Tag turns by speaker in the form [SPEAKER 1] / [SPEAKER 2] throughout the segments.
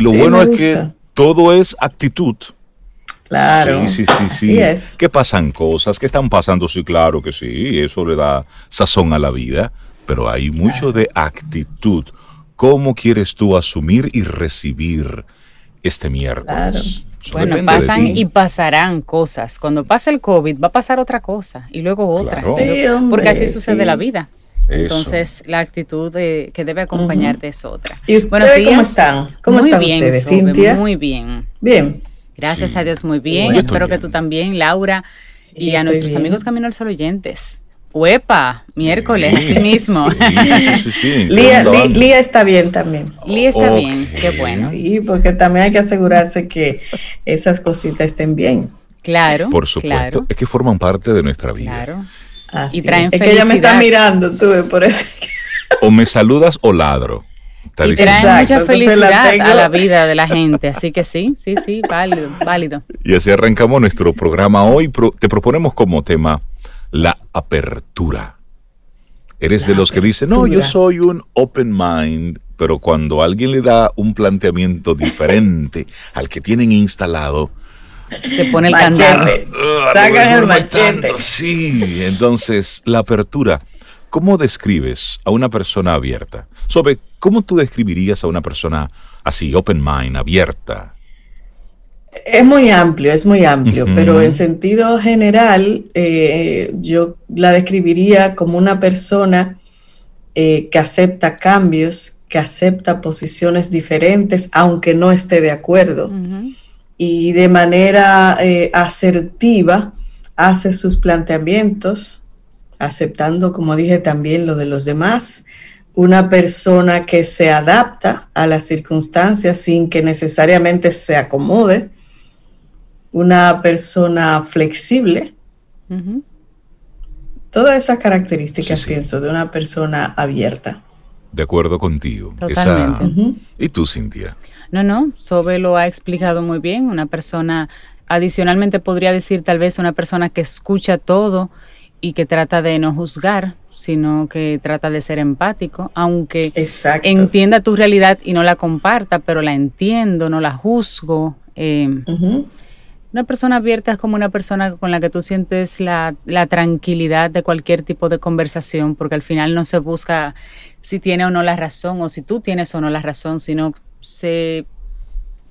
[SPEAKER 1] Y lo bueno es que todo es actitud.
[SPEAKER 2] Claro.
[SPEAKER 1] Sí, sí, sí, sí. es. ¿Qué pasan cosas? ¿Qué están pasando? Sí, claro que sí. Eso le da sazón a la vida. Pero hay mucho de actitud. ¿Cómo quieres tú asumir y recibir este miércoles? Claro.
[SPEAKER 3] bueno, pasan y pasarán cosas. Cuando pasa el COVID, va a pasar otra cosa y luego otra. Sí, porque así sucede la vida. Entonces, la actitud que debe acompañarte es otra.
[SPEAKER 2] ¿Y bueno, cómo están? ¿Cómo
[SPEAKER 3] muy
[SPEAKER 2] están
[SPEAKER 3] bien,
[SPEAKER 2] ustedes,
[SPEAKER 3] Cintia? Muy bien.
[SPEAKER 2] Bien.
[SPEAKER 3] Gracias a Dios, muy bien. Espero que tú también, Laura, y a nuestros amigos Camino al Sol oyentes. Uepa, miércoles, así mismo.
[SPEAKER 2] Lía, está bien también.
[SPEAKER 3] Lía está bien, qué bueno.
[SPEAKER 2] Sí, porque también hay que asegurarse que esas cositas estén bien.
[SPEAKER 3] Claro.
[SPEAKER 1] Por supuesto, es que forman parte de nuestra vida.
[SPEAKER 3] Claro
[SPEAKER 2] y traen es. que ella me está mirando, tú, por eso.
[SPEAKER 1] o me saludas o ladro.
[SPEAKER 3] Y traen mucha felicidad a la vida de la gente, así que sí, sí, sí, válido, válido.
[SPEAKER 1] Y así arrancamos nuestro programa hoy. te proponemos como tema la apertura. Eres de los que dicen, no, yo soy un open mind, pero cuando alguien le da un planteamiento diferente al que tienen instalado,
[SPEAKER 3] se pone el candado.
[SPEAKER 2] Ah, Sacan el machete.
[SPEAKER 1] Sí, entonces la apertura. ¿Cómo describes a una persona abierta? Sobre ¿cómo tú describirías a una persona así, open mind, abierta?
[SPEAKER 2] Es muy amplio, es muy amplio, pero en sentido general eh, yo la describiría como una persona eh, que acepta cambios, que acepta posiciones diferentes, aunque no esté de acuerdo y de manera eh, asertiva hace sus planteamientos, aceptando, como dije también, lo de los demás, una persona que se adapta a las circunstancias sin que necesariamente se acomode, una persona flexible. Todas esas características, pienso, de una persona abierta.
[SPEAKER 1] De acuerdo contigo.
[SPEAKER 3] Totalmente.
[SPEAKER 1] ¿Y tú, Cintia?
[SPEAKER 3] No, no, Sobe lo ha explicado muy bien. Una persona, adicionalmente podría decir tal vez una persona que escucha todo y que trata de no juzgar, sino que trata de ser empático, aunque entienda tu realidad y no la comparta, pero la entiendo, no la juzgo. Eh, una persona abierta es como una persona con la que tú sientes la, la, tranquilidad de cualquier tipo de conversación, porque al final no se busca si tiene o no la razón o si tú tienes o no la razón, sino se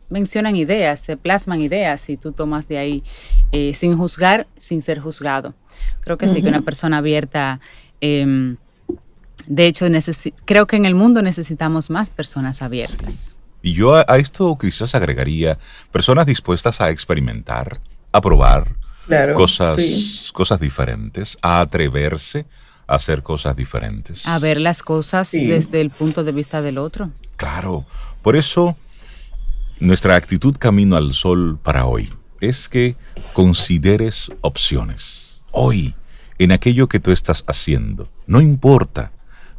[SPEAKER 3] mencionan ideas, se plasman ideas y tú tomas de ahí eh, sin juzgar, sin ser juzgado. Creo que sí que una persona abierta, em, de hecho, creo que en el mundo necesitamos más personas abiertas.
[SPEAKER 1] Y yo a, esto quizás agregaría personas dispuestas a experimentar, a probar cosas, cosas diferentes, a atreverse a hacer cosas diferentes.
[SPEAKER 3] A ver las cosas desde el punto de vista del otro.
[SPEAKER 1] Claro, por eso, nuestra actitud camino al sol para hoy es que consideres opciones. Hoy, en aquello que tú estás haciendo, no importa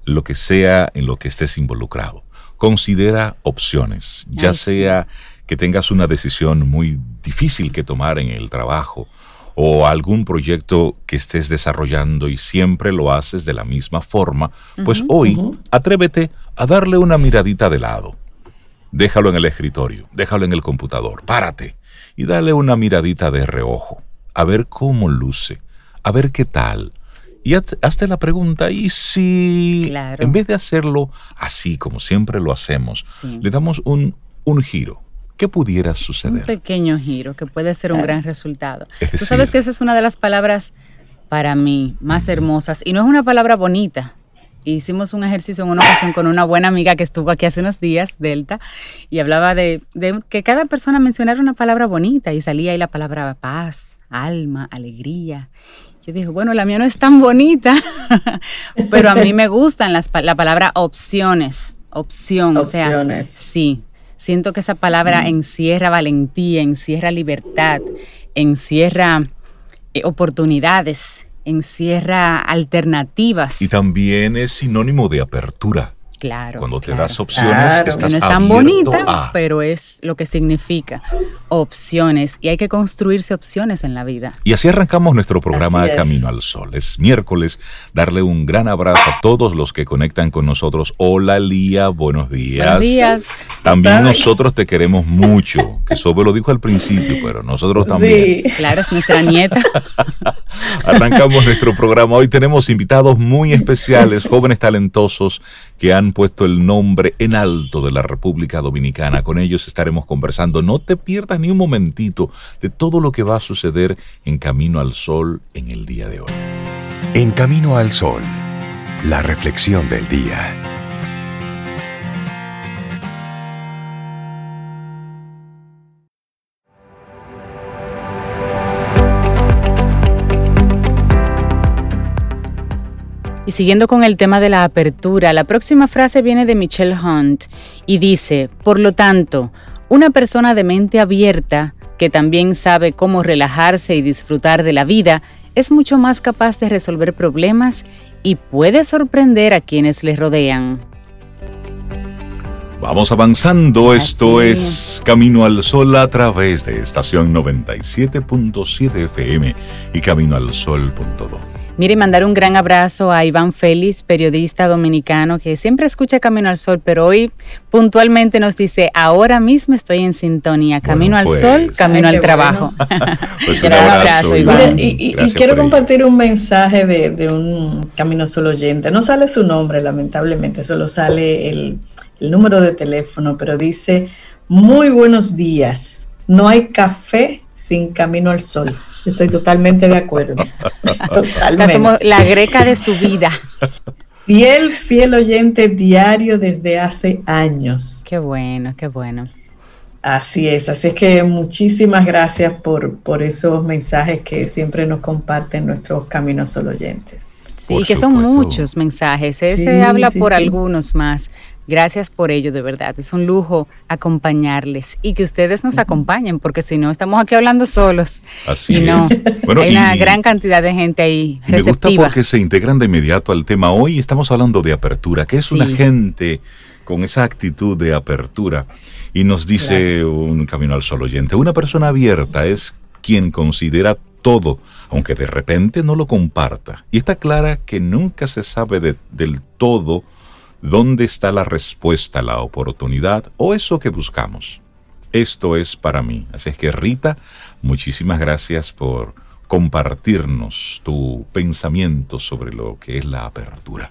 [SPEAKER 1] lo que sea en lo que estés involucrado, considera opciones, ya sea que tengas una decisión muy difícil que tomar en el trabajo o algún proyecto que estés desarrollando y siempre lo haces de la misma forma, pues hoy atrévete a darle una miradita de lado déjalo en el escritorio, déjalo en el computador, párate y dale una miradita de reojo, a ver cómo luce, a ver qué tal. Y hazte la pregunta, ¿y si en vez de hacerlo así como siempre lo hacemos, le damos un, un giro? ¿Qué pudiera suceder?
[SPEAKER 3] Un pequeño giro que puede ser un gran resultado. Tú sabes que esa es una de las palabras para mí más hermosas y no es una palabra bonita, hicimos un ejercicio en una ocasión con una buena amiga que estuvo aquí hace unos días, Delta, y hablaba de, que cada persona mencionara una palabra bonita y salía ahí la palabra paz, alma, alegría. Yo dije, bueno, la mía no es tan bonita, pero a mí me gustan las, la palabra opciones, opción,
[SPEAKER 2] opciones.
[SPEAKER 3] o sea, sí. siento que esa palabra encierra valentía, encierra libertad, encierra eh, oportunidades, encierra alternativas.
[SPEAKER 1] Y también es sinónimo de apertura.
[SPEAKER 3] Claro.
[SPEAKER 1] Cuando te das opciones, estás
[SPEAKER 3] no es tan bonita, pero es lo que significa opciones y hay que construirse opciones en la vida.
[SPEAKER 1] Y así arrancamos nuestro programa Camino al Sol. Es miércoles. Darle un gran abrazo a todos los que conectan con nosotros. Hola Lía, buenos días.
[SPEAKER 3] Buenos días.
[SPEAKER 1] También nosotros te queremos mucho, que Sobe lo dijo al principio, pero nosotros también.
[SPEAKER 3] Sí. Claro, es nuestra nieta.
[SPEAKER 1] Arrancamos nuestro programa. Hoy tenemos invitados muy especiales, jóvenes talentosos que han puesto el nombre en alto de la República Dominicana. Con ellos estaremos conversando. No te pierdas ni un momentito de todo lo que va a suceder en Camino al Sol en el día de hoy.
[SPEAKER 4] En Camino al Sol, la reflexión del día.
[SPEAKER 3] Y siguiendo con el tema de la apertura, la próxima frase viene de Michelle Hunt y dice, por lo tanto, una persona de mente abierta, que también sabe cómo relajarse y disfrutar de la vida, es mucho más capaz de resolver problemas y puede sorprender a quienes le rodean.
[SPEAKER 1] Vamos avanzando, esto es Camino al Sol a través de estación 97.7 FM y caminoalsol.do.
[SPEAKER 3] Mire, mandar un gran abrazo a Iván Félix, periodista dominicano que siempre escucha Camino al Sol, pero hoy puntualmente nos dice, ahora mismo estoy en sintonía, Camino al pues. Sol, Camino al Trabajo.
[SPEAKER 2] pues Gracias, Iván. Y, quiero compartir un mensaje de, un Camino Sol oyente. No sale su nombre, lamentablemente, solo sale el, el número de teléfono, pero dice, muy buenos días, no hay café sin Camino al Sol. Estoy totalmente de acuerdo.
[SPEAKER 3] totalmente. somos la greca de su vida.
[SPEAKER 2] Fiel, fiel oyente diario desde hace años.
[SPEAKER 3] Qué bueno, qué bueno.
[SPEAKER 2] Así es, así es que muchísimas gracias por, por esos mensajes que siempre nos comparten nuestros caminos solo oyentes.
[SPEAKER 3] Sí, que son muchos mensajes, ese habla por algunos más. Gracias por ello, de verdad. Es un lujo acompañarles y que ustedes nos acompañen, porque si no, estamos aquí hablando solos.
[SPEAKER 1] Así
[SPEAKER 3] y no, hay una gran cantidad de gente ahí.
[SPEAKER 1] Me gusta porque se integran de inmediato al tema. Hoy estamos hablando de apertura. ¿Qué es una gente con esa actitud de apertura? Y nos dice un camino al sol oyente, una persona abierta es quien considera todo, aunque de repente no lo comparta. Y está clara que nunca se sabe del todo ¿Dónde está la respuesta, la oportunidad o eso que buscamos? Esto es para mí. Así es que Rita, muchísimas gracias por compartirnos tu pensamiento sobre lo que es la apertura.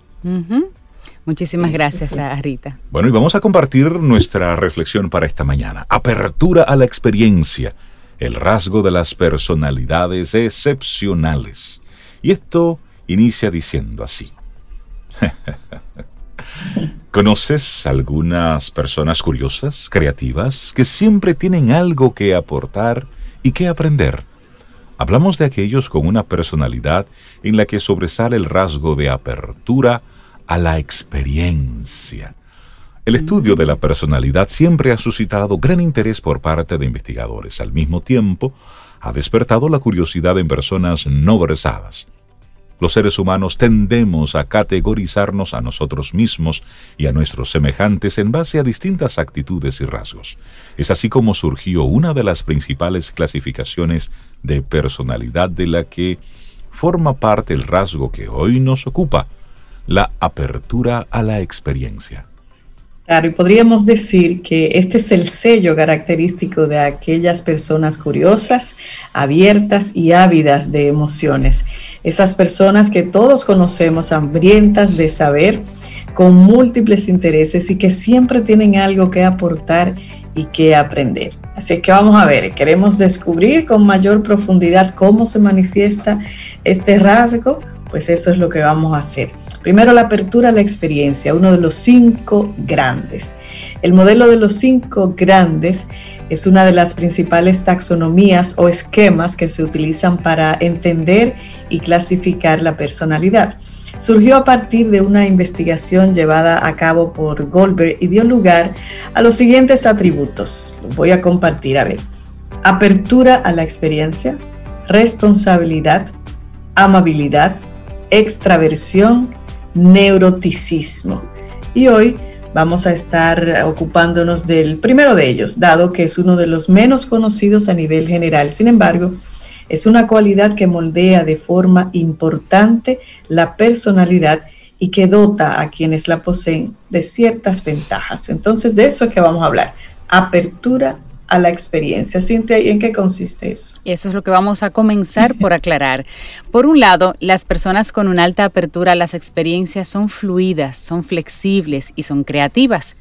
[SPEAKER 3] Muchísimas gracias a Rita.
[SPEAKER 1] Bueno, y vamos a compartir nuestra reflexión para esta mañana. Apertura a la experiencia, el rasgo de las personalidades excepcionales. Y esto inicia diciendo así. ¿Conoces algunas personas curiosas, creativas, que siempre tienen algo que aportar y que aprender? Hablamos de aquellos con una personalidad en la que sobresale el rasgo de apertura a la experiencia. El estudio de la personalidad siempre ha suscitado gran interés por parte de investigadores. Al mismo tiempo, ha despertado la curiosidad en personas no versadas. Los seres humanos tendemos a categorizarnos a nosotros mismos y a nuestros semejantes en base a distintas actitudes y rasgos. Es así como surgió una de las principales clasificaciones de personalidad de la que forma parte el rasgo que hoy nos ocupa, la apertura a la experiencia.
[SPEAKER 2] Claro, y podríamos decir que este es el sello característico de aquellas personas curiosas, abiertas y ávidas de emociones. Esas personas que todos conocemos, hambrientas de saber, con múltiples intereses y que siempre tienen algo que aportar y que aprender. Así que vamos a ver, queremos descubrir con mayor profundidad cómo se manifiesta este rasgo, pues eso es lo que vamos a hacer. Primero, la apertura a la experiencia, uno de los cinco grandes. El modelo de los cinco grandes es una de las principales taxonomías o esquemas que se utilizan para entender y clasificar la personalidad. surgió a partir de una investigación llevada a cabo por Goldberg y dio lugar a los siguientes atributos. Los voy a compartir, a ver. Apertura a la experiencia, responsabilidad, amabilidad, extraversión, neuroticismo. Y hoy vamos a estar ocupándonos del primero de ellos, dado que es uno de los menos conocidos a nivel general. Sin embargo, es una cualidad que moldea de forma importante la personalidad y que dota a quienes la poseen de ciertas ventajas. Entonces, de eso es que vamos a hablar. Apertura a la experiencia. Cintia, ¿y en qué consiste eso?
[SPEAKER 3] Eso es lo que vamos a comenzar por aclarar. Por un lado, las personas con una alta apertura a las experiencias son fluidas, son flexibles y son creativas.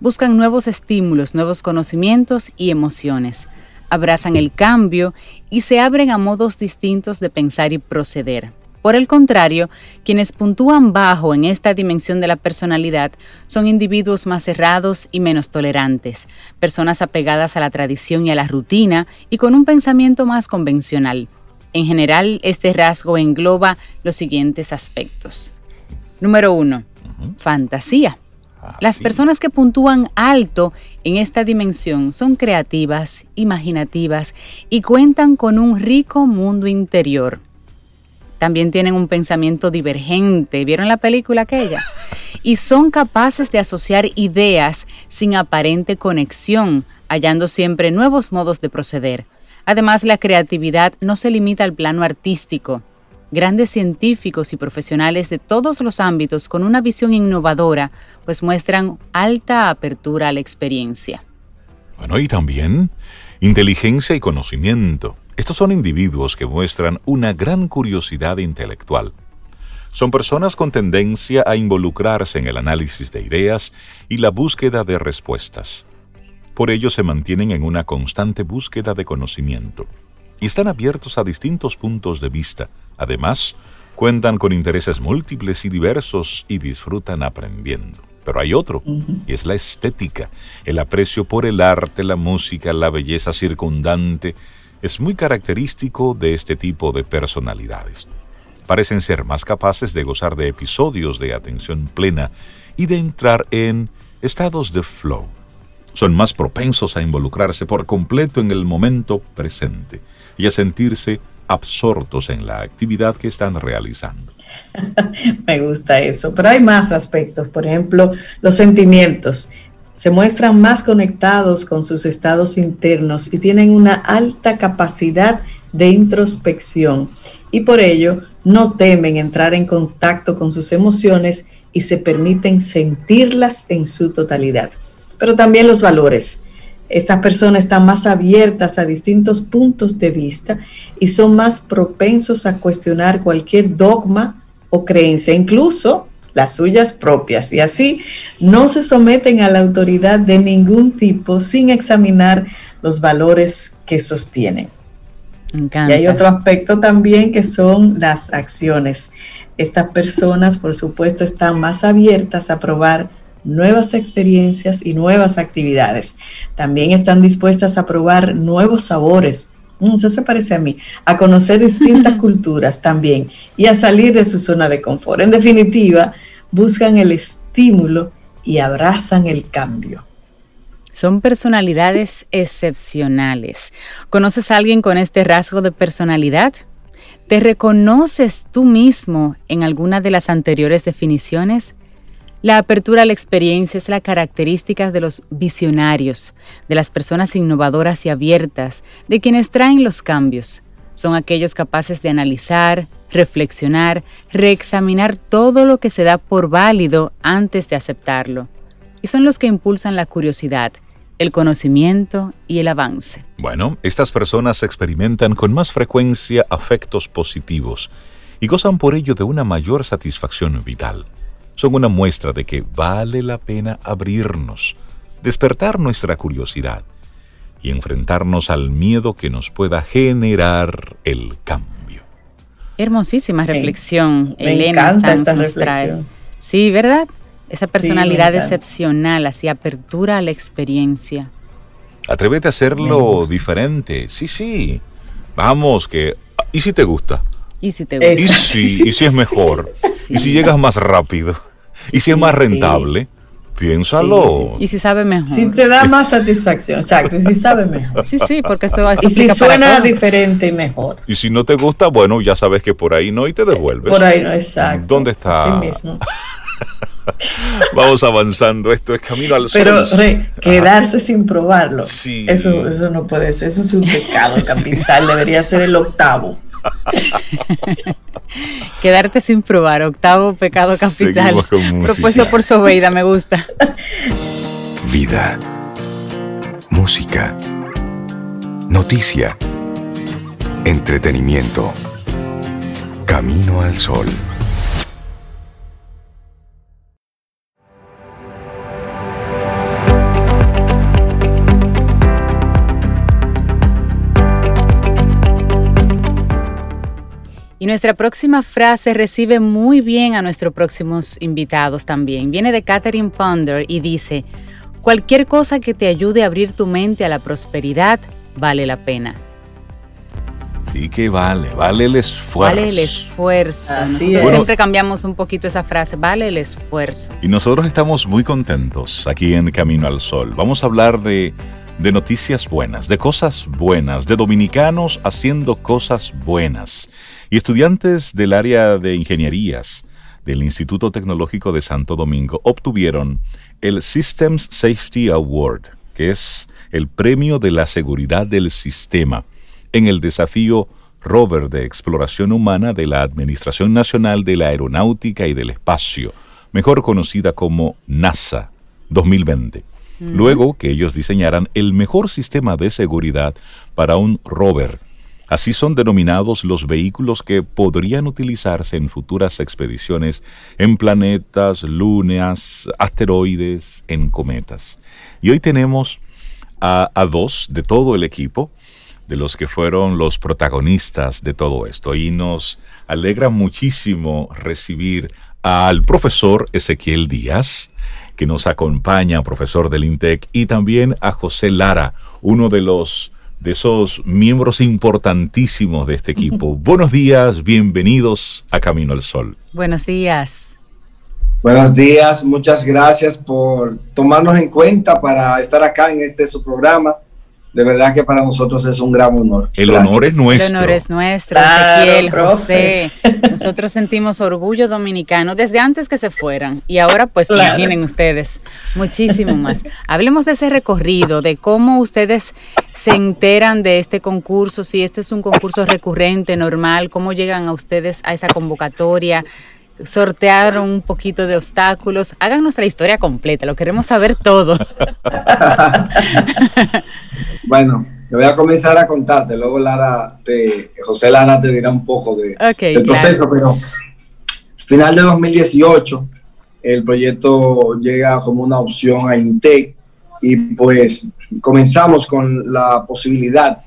[SPEAKER 3] Buscan nuevos estímulos, nuevos conocimientos y emociones. Abrazan el cambio y se abren a modos distintos de pensar y proceder. Por el contrario, quienes puntúan bajo en esta dimensión de la personalidad son individuos más cerrados y menos tolerantes, personas apegadas a la tradición y a la rutina y con un pensamiento más convencional. En general, este rasgo engloba los siguientes aspectos. Número uno, fantasía. Ah, Las personas que puntúan alto en esta dimensión son creativas, imaginativas y cuentan con un rico mundo interior también tienen un pensamiento divergente. ¿Vieron la película aquella? Y son capaces de asociar ideas sin aparente conexión, hallando siempre nuevos modos de proceder. Además, la creatividad no se limita al plano artístico. Grandes científicos y profesionales de todos los ámbitos con una visión innovadora, pues muestran alta apertura a la experiencia.
[SPEAKER 1] Bueno, y también inteligencia y conocimiento. Estos son individuos que muestran una gran curiosidad intelectual. Son personas con tendencia a involucrarse en el análisis de ideas y la búsqueda de respuestas. Por ello se mantienen en una constante búsqueda de conocimiento y están abiertos a distintos puntos de vista. Además, cuentan con intereses múltiples y diversos y disfrutan aprendiendo. Pero hay otro, y es la estética, el aprecio por el arte, la música, la belleza circundante, es muy característico de este tipo de personalidades. Parecen ser más capaces de gozar de episodios de atención plena y de entrar en estados de flow. Son más propensos a involucrarse por completo en el momento presente y a sentirse absortos en la actividad que están realizando.
[SPEAKER 2] Me gusta eso, pero hay más aspectos, por ejemplo, los sentimientos se muestran más conectados con sus estados internos y tienen una alta capacidad de introspección y por ello no temen entrar en contacto con sus emociones y se permiten sentirlas en su totalidad. Pero también los valores. Estas personas están más abiertas a distintos puntos de vista y son más propensos a cuestionar cualquier dogma o creencia, incluso las suyas propias, y así no se someten a la autoridad de ningún tipo sin examinar los valores que sostienen. Y hay otro aspecto también que son las acciones. Estas personas, por supuesto, están más abiertas a probar nuevas experiencias y nuevas actividades. También están dispuestas a probar nuevos sabores, eso se parece a mí, a conocer distintas culturas también y a salir de su zona de confort. En definitiva, buscan el estímulo y abrazan el cambio.
[SPEAKER 3] Son personalidades excepcionales. ¿Conoces a alguien con este rasgo de personalidad? ¿Te reconoces tú mismo en alguna de las anteriores definiciones? La apertura a la experiencia es la característica de los visionarios, de las personas innovadoras y abiertas, de quienes traen los cambios. Son aquellos capaces de analizar, reflexionar, reexaminar todo lo que se da por válido antes de aceptarlo. Y son los que impulsan la curiosidad, el conocimiento y el avance.
[SPEAKER 1] Bueno, estas personas experimentan con más frecuencia afectos positivos y gozan por ello de una mayor satisfacción vital son una muestra de que vale la pena abrirnos, despertar nuestra curiosidad y enfrentarnos al miedo que nos pueda generar el cambio.
[SPEAKER 3] Hermosísima reflexión, Elena Sanz trae. Sí, ¿verdad? Esa personalidad excepcional, así apertura a la experiencia.
[SPEAKER 1] Atrévete a hacerlo diferente. Sí, sí. Vamos, que. ¿Y si te gusta?
[SPEAKER 3] ¿Y si te gusta?
[SPEAKER 1] ¿Y si, ¿y si es mejor? Y si llegas más rápido, y si es más rentable, piénsalo.
[SPEAKER 3] y si sabe mejor.
[SPEAKER 2] Si te da más satisfacción, exacto, y si sabe mejor.
[SPEAKER 3] Sí, sí, porque eso va a
[SPEAKER 2] Y si suena diferente y mejor.
[SPEAKER 1] Y si no te gusta, bueno, ya sabes que por ahí no y te devuelves.
[SPEAKER 2] Por ahí no, exacto.
[SPEAKER 1] ¿Dónde está?
[SPEAKER 2] Así mismo.
[SPEAKER 1] Vamos avanzando, esto es camino al sol.
[SPEAKER 2] Pero quedarse sin probarlo, sí. eso, eso no puede ser, eso es un pecado capital, debería ser el octavo.
[SPEAKER 3] Quedarte sin probar, octavo pecado capital. Propuesto por Sobeida, me gusta.
[SPEAKER 4] Vida, música, noticia, entretenimiento, camino al sol.
[SPEAKER 3] Y nuestra próxima frase recibe muy bien a nuestros próximos invitados también. Viene de Catherine Ponder y dice, cualquier cosa que te ayude a abrir tu mente a la prosperidad vale la pena.
[SPEAKER 1] Sí que vale, vale el esfuerzo.
[SPEAKER 3] Vale el esfuerzo. nosotros siempre cambiamos un poquito esa frase, vale el esfuerzo.
[SPEAKER 1] Y nosotros estamos muy contentos aquí en Camino al Sol. Vamos a hablar de, de noticias buenas, de cosas buenas, de dominicanos haciendo cosas buenas y estudiantes del área de ingenierías del Instituto Tecnológico de Santo Domingo obtuvieron el Systems Safety Award, que es el premio de la seguridad del sistema, en el desafío rover de exploración humana de la Administración Nacional de la Aeronáutica y del Espacio, mejor conocida como NASA 2020. Luego que ellos diseñaran el mejor sistema de seguridad para un rover Así son denominados los vehículos que podrían utilizarse en futuras expediciones en planetas, lunas, asteroides, en cometas. Y hoy tenemos a, dos de todo el equipo, de los que fueron los protagonistas de todo esto. Y nos alegra muchísimo recibir al profesor Ezequiel Díaz, que nos acompaña, profesor del INTEC, y también a José Lara, uno de los de esos miembros importantísimos de este equipo. Buenos días, bienvenidos a Camino al Sol.
[SPEAKER 3] Buenos días.
[SPEAKER 5] Buenos días, muchas gracias por tomarnos en cuenta para estar acá en este su programa de verdad que para nosotros es un gran honor.
[SPEAKER 1] El honor es nuestro.
[SPEAKER 3] El honor es nuestro, Ezequiel, José. Nosotros sentimos orgullo dominicano desde antes que se fueran y ahora pues imaginen ustedes, muchísimo más. Hablemos de ese recorrido, de cómo ustedes se enteran de este concurso, si este es un concurso recurrente, normal, cómo llegan a ustedes a esa convocatoria, sortearon un poquito de obstáculos. Háganos la historia completa, lo queremos saber todo.
[SPEAKER 5] bueno, yo voy a comenzar a contarte, luego Lara te, José Lara te dirá un poco de, del proceso, pero final de 2018 el proyecto llega como una opción a Intec y pues comenzamos con la posibilidad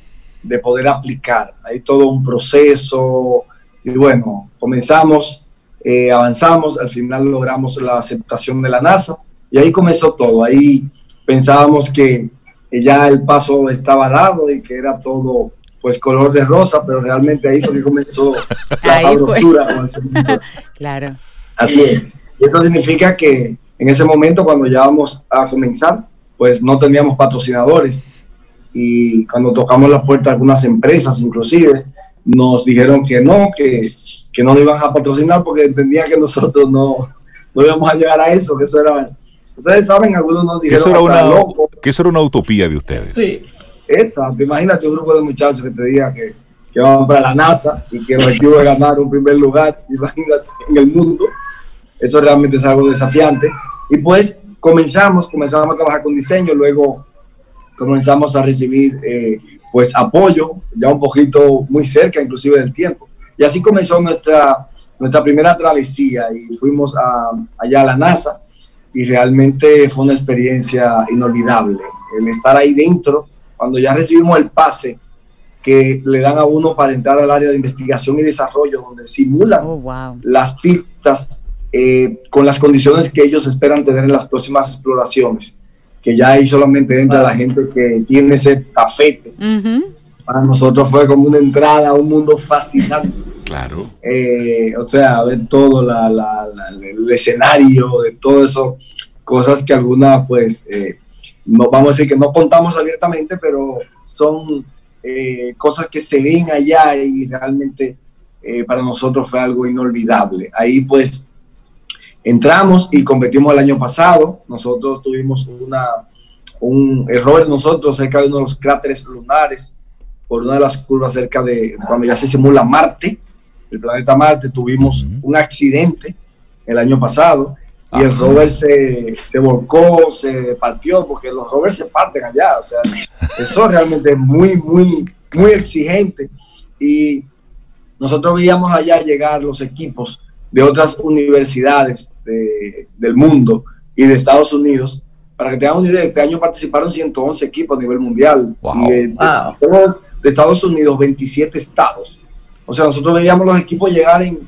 [SPEAKER 5] de poder aplicar. Hay todo un proceso y bueno, comenzamos eh, avanzamos, al final logramos la aceptación de la NASA y ahí comenzó todo. Ahí pensábamos que, ya el paso estaba dado y que era todo pues color de rosa, pero realmente ahí fue que comenzó la sabrosura.
[SPEAKER 3] claro.
[SPEAKER 5] Así es. Y esto significa que en ese momento cuando ya vamos a comenzar, pues no teníamos patrocinadores y cuando tocamos la puerta de algunas empresas inclusive, nos dijeron que no, que que no nos iban a patrocinar porque entendían que nosotros no, no íbamos a llegar a eso, que eso era, ustedes saben, algunos nos dijeron
[SPEAKER 1] que eso era, una, Que eso era una utopía de ustedes.
[SPEAKER 5] Sí, exacto, imagínate un grupo de muchachos que te digan que, que van para la NASA y que el objetivo es ganar un primer lugar, imagínate, en el mundo, eso realmente es algo desafiante. Y pues comenzamos, comenzamos a trabajar con diseño, luego comenzamos a recibir eh, pues apoyo, ya un poquito muy cerca inclusive del tiempo y así comenzó nuestra, nuestra primera travesía y fuimos a, allá a la NASA y realmente fue una experiencia inolvidable. El estar ahí dentro, cuando ya recibimos el pase que le dan a uno para entrar al área de investigación y desarrollo, donde simulan
[SPEAKER 3] oh,
[SPEAKER 5] las pistas eh, con las condiciones que ellos esperan tener en las próximas exploraciones, que ya ahí solamente entra la gente que tiene ese cafete para nosotros fue como una entrada a un mundo fascinante.
[SPEAKER 1] Claro.
[SPEAKER 5] Eh, o sea, ver todo el escenario, de todo eso, cosas que algunas, pues, eh, no vamos a decir que no contamos abiertamente, pero son eh, cosas que se ven allá y realmente para nosotros fue algo inolvidable. Ahí, pues, entramos y competimos el año pasado. Nosotros tuvimos un error nosotros cerca de uno de los cráteres lunares por una de las curvas cerca de cuando ya se simula Marte el planeta Marte, tuvimos un accidente el año pasado y el rover se, volcó, se partió, porque los rovers se parten allá, o sea, eso realmente es muy, muy, muy exigente. Y nosotros veíamos allá llegar los equipos de otras universidades del mundo y de Estados Unidos. Para que tengan una idea, este año participaron 111 equipos a nivel mundial. Y de, de Estados Unidos, 27 estados. O sea, nosotros veíamos los equipos llegar en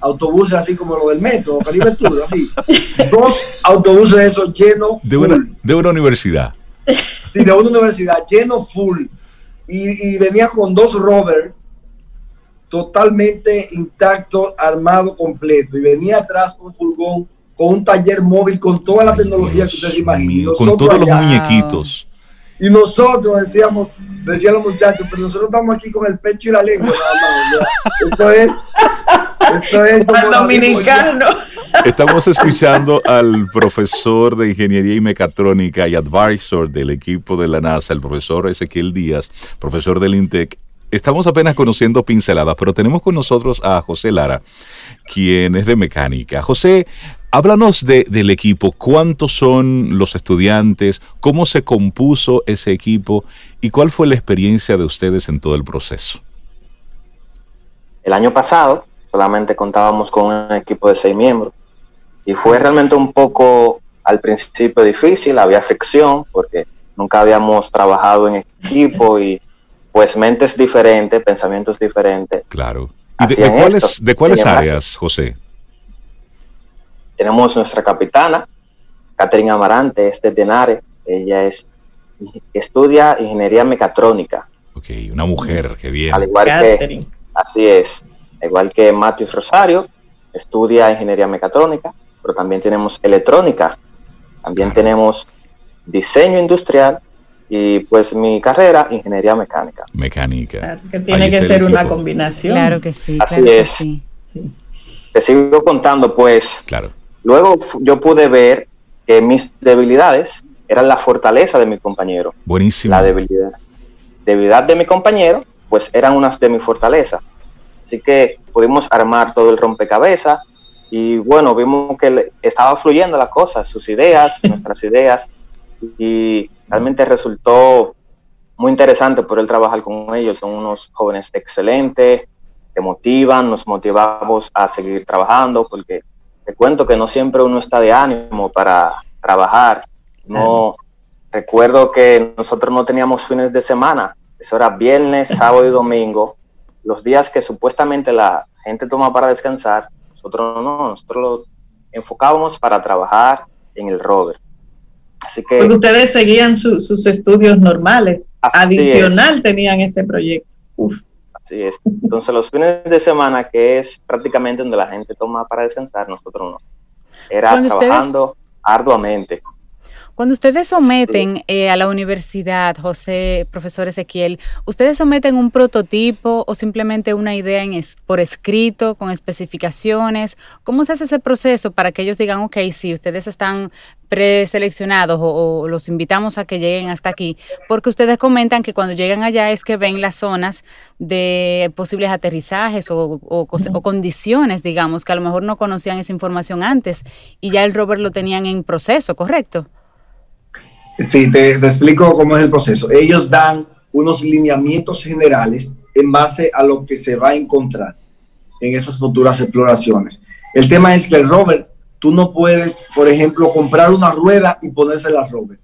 [SPEAKER 5] autobuses así como lo del metro, Caribe Tour, así. Dos autobuses de esos llenos.
[SPEAKER 1] De una, de una universidad.
[SPEAKER 5] Sí, de una universidad, lleno full. Y, venía con dos rovers totalmente intacto, armado completo. Y venía atrás un furgón con un taller móvil con toda la tecnología que ustedes imaginen.
[SPEAKER 1] Con todos los muñequitos.
[SPEAKER 5] Y nosotros decíamos, decían los muchachos, pero nosotros estamos aquí con el pecho y la lengua. Esto es, esto es como
[SPEAKER 2] dominicano.
[SPEAKER 1] Estamos escuchando al profesor de Ingeniería y Mecatrónica y advisor del equipo de la NASA, el profesor Ezequiel Díaz, profesor del INTEC. Estamos apenas conociendo pinceladas, pero tenemos con nosotros a José Lara, quien es de mecánica. José, Háblanos del equipo, cuántos son los estudiantes, cómo se compuso ese equipo y cuál fue la experiencia de ustedes en todo el proceso.
[SPEAKER 6] El año pasado solamente contábamos con un equipo de seis miembros y fue realmente un poco al principio difícil, había fricción porque nunca habíamos trabajado en equipo y pues mentes diferentes, pensamientos diferentes.
[SPEAKER 1] Claro. ¿Y de, cuáles, de cuáles áreas, José?
[SPEAKER 6] Tenemos nuestra capitana, Catherine Amarante, es de Denare. Ella es, estudia ingeniería mecatrónica.
[SPEAKER 1] Ok, una mujer, que bien.
[SPEAKER 6] Al igual que, así es, igual que Matius Rosario, estudia ingeniería mecatrónica, pero también tenemos electrónica, también tenemos diseño industrial y pues mi carrera, ingeniería mecánica.
[SPEAKER 1] Mecánica.
[SPEAKER 2] que tiene que ser una combinación.
[SPEAKER 3] Claro que sí.
[SPEAKER 6] Así
[SPEAKER 3] es.
[SPEAKER 6] Sí. Te sigo contando, pues.
[SPEAKER 1] Claro.
[SPEAKER 6] Luego yo pude ver que mis debilidades eran la fortaleza de mi compañero.
[SPEAKER 1] Buenísimo.
[SPEAKER 6] La debilidad. Debilidad de mi compañero, pues eran unas de mis fortalezas. Así que pudimos armar todo el rompecabezas y bueno, vimos que estaba fluyendo la cosa, sus ideas, nuestras ideas y realmente resultó muy interesante poder trabajar con ellos. Son unos jóvenes excelentes, te motivan, nos motivamos a seguir trabajando porque te cuento que no siempre uno está de ánimo para trabajar. No recuerdo que nosotros no teníamos fines de semana, eso era viernes, sábado y domingo, los días que supuestamente la gente toma para descansar, nosotros no, nosotros lo enfocábamos para trabajar en el rover. Así que
[SPEAKER 2] Porque ustedes seguían sus estudios normales, adicional tenían este proyecto.
[SPEAKER 6] Así es. Entonces los fines de semana, que es prácticamente donde la gente toma para descansar, nosotros no. Era trabajando arduamente.
[SPEAKER 3] Cuando ustedes someten eh, a la universidad, José, profesor Ezequiel, ¿ustedes someten un prototipo o simplemente una idea en por escrito, con especificaciones? ¿Cómo se hace ese proceso para que ellos digan, ok, sí, ustedes están preseleccionados o, los invitamos a que lleguen hasta aquí? Porque ustedes comentan que cuando llegan allá es que ven las zonas de posibles aterrizajes o, o condiciones, digamos, que a lo mejor no conocían esa información antes y ya el rover lo tenían en proceso, ¿correcto?
[SPEAKER 5] Sí, te, explico cómo es el proceso. Ellos dan unos lineamientos generales en base a lo que se va a encontrar en esas futuras exploraciones. El tema es que el rover, tú no puedes, por ejemplo, comprar una rueda y ponérsela al rover.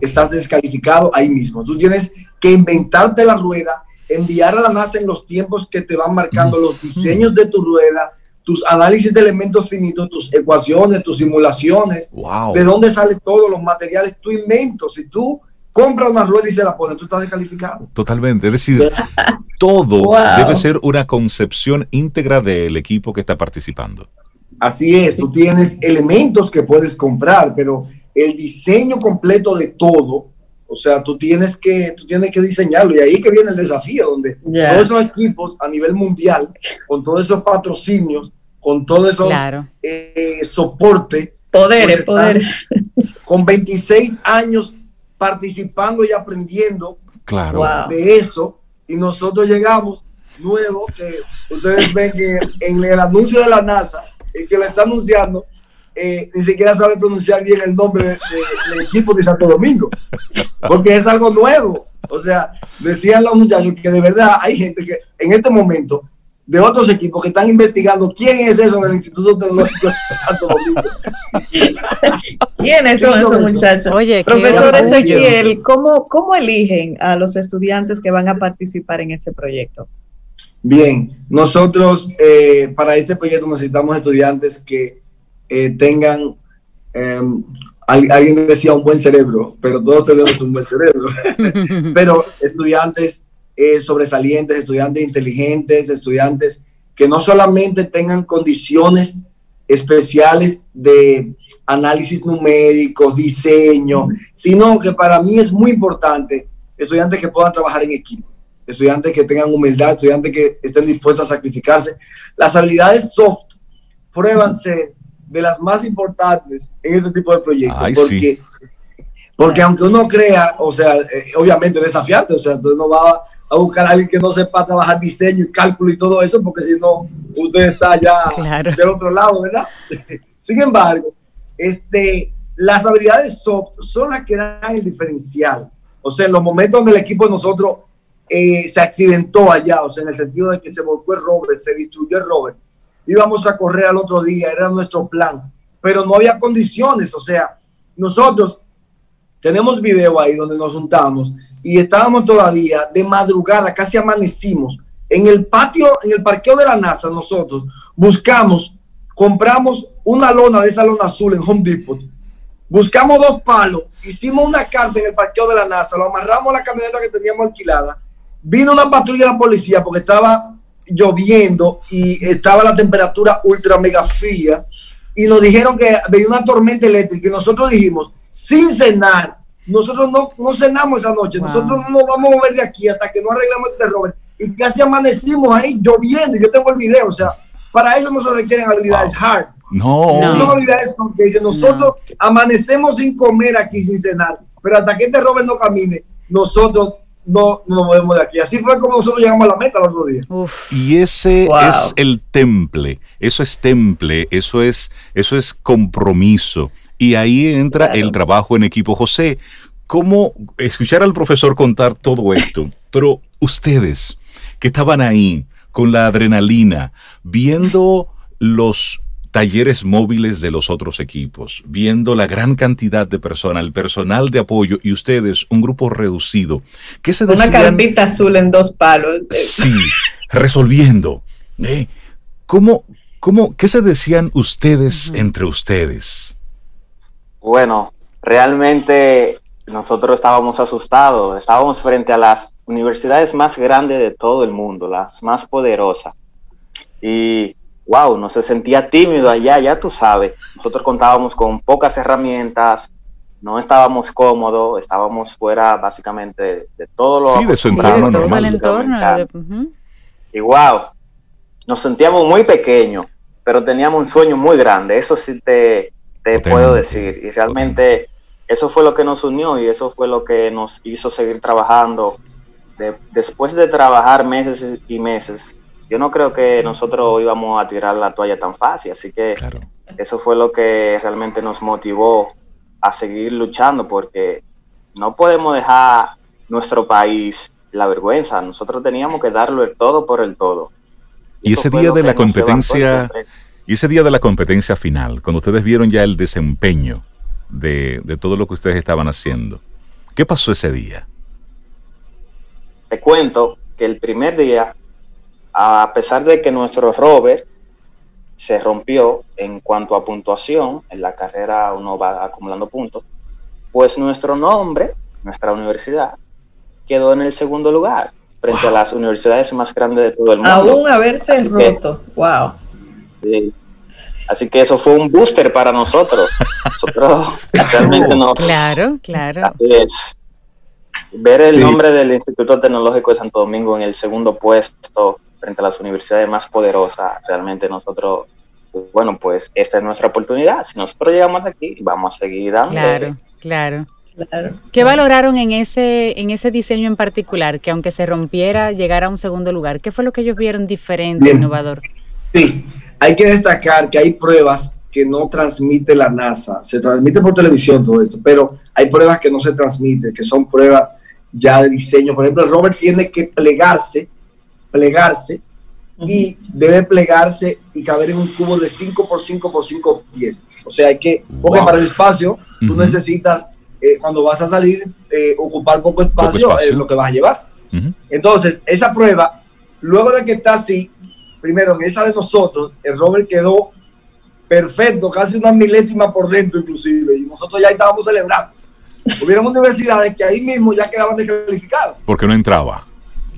[SPEAKER 5] Estás descalificado ahí mismo. Tú tienes que inventarte la rueda, enviar a la NASA en los tiempos que te van marcando los diseños de tu rueda, tus análisis de elementos finitos, tus ecuaciones, tus simulaciones, de dónde salen todos los materiales, tu invento. Si tú compras una rueda y se la pones, tú estás descalificado.
[SPEAKER 1] Totalmente. Es decir, todo debe ser una concepción íntegra del equipo que está participando.
[SPEAKER 5] Así es, tú tienes elementos que puedes comprar, pero el diseño completo de todo, o sea, tú tienes que, tú tienes que diseñarlo. Y ahí que viene el desafío, donde todos esos equipos a nivel mundial, con todos esos patrocinios, con todo esos eh, soporte,
[SPEAKER 2] poderes, pues poderes.
[SPEAKER 5] Con 26 años participando y aprendiendo
[SPEAKER 1] claro.
[SPEAKER 5] de eso, y nosotros llegamos nuevo, que ustedes ven que en el anuncio de la NASA, el que le está anunciando, eh, ni siquiera sabe pronunciar bien el nombre del equipo de Santo Domingo, porque es algo nuevo. O sea, decían los muchachos que de verdad hay gente que en este momento de otros equipos que están investigando quién es eso en el Instituto Tecnológico de Santo Domingo.
[SPEAKER 2] ¿Quiénes son esos muchachos? Oye, Profesor Ezequiel, ¿cómo, ¿cómo eligen a los estudiantes que van a participar en ese proyecto?
[SPEAKER 5] Bien, nosotros eh, para este proyecto necesitamos estudiantes que eh, tengan, em, alguien decía un buen cerebro, pero todos tenemos un buen cerebro, pero estudiantes eh, sobresalientes, estudiantes inteligentes, estudiantes que no solamente tengan condiciones especiales de análisis numéricos, diseño, sino que para mí es muy importante estudiantes que puedan trabajar en equipo, estudiantes que tengan humildad, estudiantes que estén dispuestos a sacrificarse. Las habilidades soft pruébanse de las más importantes en este tipo de proyectos, porque, porque aunque uno crea, o sea, eh, obviamente desafiante, o sea, entonces no va a buscar a alguien que no sepa trabajar diseño y cálculo y todo eso, porque si no, usted está ya del otro lado, ¿verdad? Sin embargo, este, las habilidades soft son las que dan el diferencial. O sea, en los momentos donde el equipo de nosotros eh, se accidentó allá, o sea, en el sentido de que se volcó el rover, se destruyó el rover, íbamos a correr al otro día, era nuestro plan, pero no había condiciones, o sea, nosotros tenemos video ahí donde nos juntamos y estábamos todavía de madrugada, casi amanecimos. En el patio, en el parqueo de la NASA, nosotros buscamos, compramos una lona de esa lona azul en Home Depot. Buscamos dos palos, hicimos una carta en el parqueo de la NASA, lo amarramos a la camioneta que teníamos alquilada. Vino una patrulla de la policía porque estaba lloviendo y estaba la temperatura ultra mega fría y nos dijeron que venía una tormenta eléctrica y nosotros dijimos, sin cenar. Nosotros no, no cenamos esa noche, nosotros no nos vamos a mover de aquí hasta que no arreglamos este Robert. Y casi amanecimos ahí lloviendo. Yo tengo el video, o sea, para eso no se requieren habilidades hard.
[SPEAKER 1] No.
[SPEAKER 5] no. Son habilidades que dicen, nosotros amanecemos sin comer aquí, sin cenar, pero hasta que este Robert no camine, nosotros no, no nos movemos de aquí. Así fue como nosotros llegamos a la meta el otro día.
[SPEAKER 1] Y ese es el temple, eso es temple, eso es, eso es compromiso. Y ahí entra el trabajo en equipo. José, ¿cómo escuchar al profesor contar todo esto? Pero ustedes que estaban ahí con la adrenalina, viendo los talleres móviles de los otros equipos, viendo la gran cantidad de personas, el personal de apoyo y ustedes, un grupo reducido. ¿Qué se
[SPEAKER 2] Una carpita azul en dos palos.
[SPEAKER 1] Sí, resolviendo. ¿Eh? ¿Cómo, cómo, ¿Qué se decían ustedes entre ustedes?
[SPEAKER 6] Bueno, realmente nosotros estábamos asustados, estábamos frente a las universidades más grandes de todo el mundo, las más poderosas. Y wow, no se sentía tímido allá, ya tú sabes. Nosotros contábamos con pocas herramientas, no estábamos cómodos, estábamos fuera básicamente de, todo lo
[SPEAKER 1] sí, de su entorno,
[SPEAKER 6] Y wow, nos sentíamos muy pequeños, pero teníamos un sueño muy grande. Eso sí te, te puedo decir. Y realmente eso fue lo que nos unió y eso fue lo que nos hizo seguir trabajando. después de trabajar meses y meses, yo no creo que nosotros íbamos a tirar la toalla tan fácil. Así que eso fue lo que realmente nos motivó a seguir luchando porque no podemos dejar nuestro país la vergüenza. Nosotros teníamos que darlo el todo por el todo.
[SPEAKER 1] Y, ese día de la competencia y ese día de la competencia final, cuando ustedes vieron ya el desempeño de, todo lo que ustedes estaban haciendo, ¿qué pasó ese día?
[SPEAKER 6] Te cuento que el primer día, a pesar de que nuestro rover se rompió en cuanto a puntuación, en la carrera uno va acumulando puntos, pues nuestro nombre, nuestra universidad, quedó en el segundo lugar. frente a las universidades más grandes de todo el mundo.
[SPEAKER 2] Aún haberse roto, wow.
[SPEAKER 6] Así que eso fue un booster para nosotros. Nosotros realmente nos...
[SPEAKER 3] Claro, claro.
[SPEAKER 6] Ver el nombre del Instituto Tecnológico de Santo Domingo en el segundo puesto frente a las universidades más poderosas, realmente nosotros, bueno, pues esta es nuestra oportunidad. Si nosotros llegamos aquí, vamos a seguir dando.
[SPEAKER 3] Claro, claro. ¿Qué valoraron en ese, en ese diseño en particular? Que aunque se rompiera, llegara a un segundo lugar. ¿Qué fue lo que ellos vieron diferente, innovador?
[SPEAKER 5] Sí, hay que destacar que hay pruebas que no transmite la NASA. Se transmite por televisión todo esto, pero hay pruebas que no se transmiten, que son pruebas ya de diseño. Por ejemplo, Robert tiene que plegarse, plegarse, y debe plegarse y caber en un cubo de 5 por 5 por 5 pies. O sea, hay que, porque para el espacio, tú necesitas eh, cuando vas a salir, eh, ocupar poco espacio, es lo que vas a llevar. Entonces, esa prueba, luego de que está así, primero en esa de nosotros, el Robert quedó perfecto, casi una milésima por dentro inclusive, y nosotros ya estábamos celebrando. Hubieron universidades que ahí mismo ya quedaban descalificados.
[SPEAKER 1] Porque no entraba.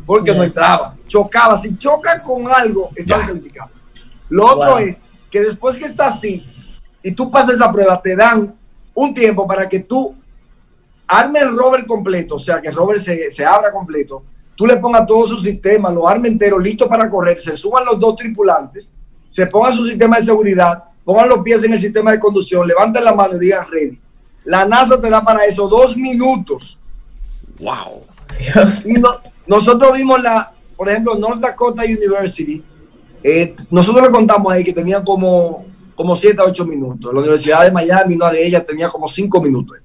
[SPEAKER 5] Porque no entraba. Chocaba. Si choca con algo, está descalificado. Lo otro es que después que está así y tú pasas esa prueba, te dan un tiempo para que tú arme el rover completo, o sea, que el rover se, abra completo, tú le pongas todo su sistema, lo arme entero, listo para correr, se suban los dos tripulantes, se pongan su sistema de seguridad, pongan los pies en el sistema de conducción, levanten la mano y digan ready. La NASA te da para eso dos minutos.
[SPEAKER 1] ¡Wow!
[SPEAKER 5] Y nosotros vimos la, por ejemplo, North Dakota University. Eh, nosotros le contamos ahí que tenía como, como 7 a 8 minutos. La Universidad de Miami, una de ellas, tenía como 5 minutos.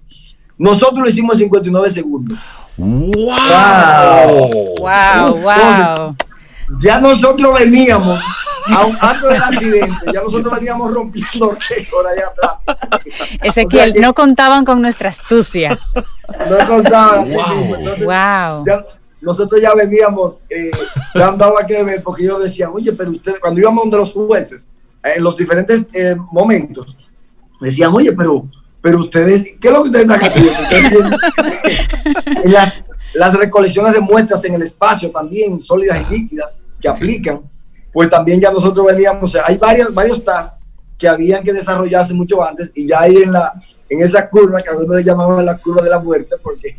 [SPEAKER 5] Nosotros lo hicimos en 59 segundos.
[SPEAKER 1] ¡Wow!
[SPEAKER 3] ¡Wow! ¡Wow!
[SPEAKER 5] ya nosotros veníamos, antes del accidente, ya nosotros veníamos rompiendo récord allá atrás.
[SPEAKER 3] Ezequiel, no contaban con nuestra astucia.
[SPEAKER 5] No contaban.
[SPEAKER 3] Wow.
[SPEAKER 5] Nosotros ya veníamos eh, dando a que ver, porque yo decía, oye, pero ustedes, cuando íbamos donde los jueces, en los diferentes eh, momentos, decían, oye, pero pero ustedes, ¿qué es lo que ustedes están haciendo? las, las, recolecciones de muestras en el espacio también, sólidas y líquidas, que aplican, pues también ya nosotros veníamos, o sea, hay varios, varios tasks que habían que desarrollarse mucho antes y ya ahí en, la, en esa curva, que algunos le llamaban la curva de la muerte, porque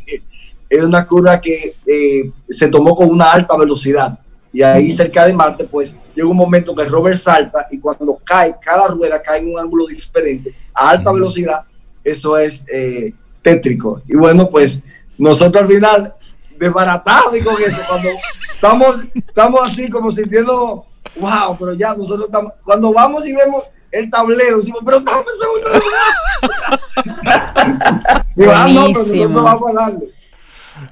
[SPEAKER 5] es una curva que eh, se tomó con una alta velocidad. Y ahí cerca de Marte, pues llega un momento que rover salta y cuando cae, cada rueda cae en un ángulo diferente, a alta velocidad, eso es eh, tétrico. Y bueno, pues nosotros al final, desbaratados y con eso, cuando estamos, estamos así como sintiendo, wow, pero ya nosotros estamos, cuando vamos y vemos el tablero, decimos, pero estamos en segundo lugar. ah, no, pero nosotros vamos a darle.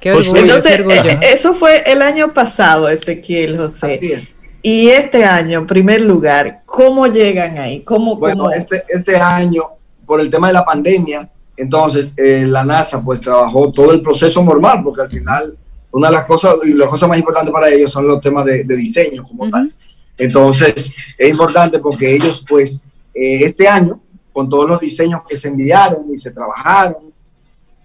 [SPEAKER 2] Qué orgullo, Entonces, eh, eso fue el año pasado, Ezequiel José. Y este año, en primer lugar, ¿cómo llegan ahí? ¿Cómo,
[SPEAKER 5] bueno, Este, este año por el tema de la pandemia, entonces eh, la NASA pues trabajó todo el proceso normal, porque al final una de las cosas y las cosas más importantes para ellos son los temas de, diseño como tal. Entonces es importante porque ellos pues eh, este año, con todos los diseños que se enviaron y se trabajaron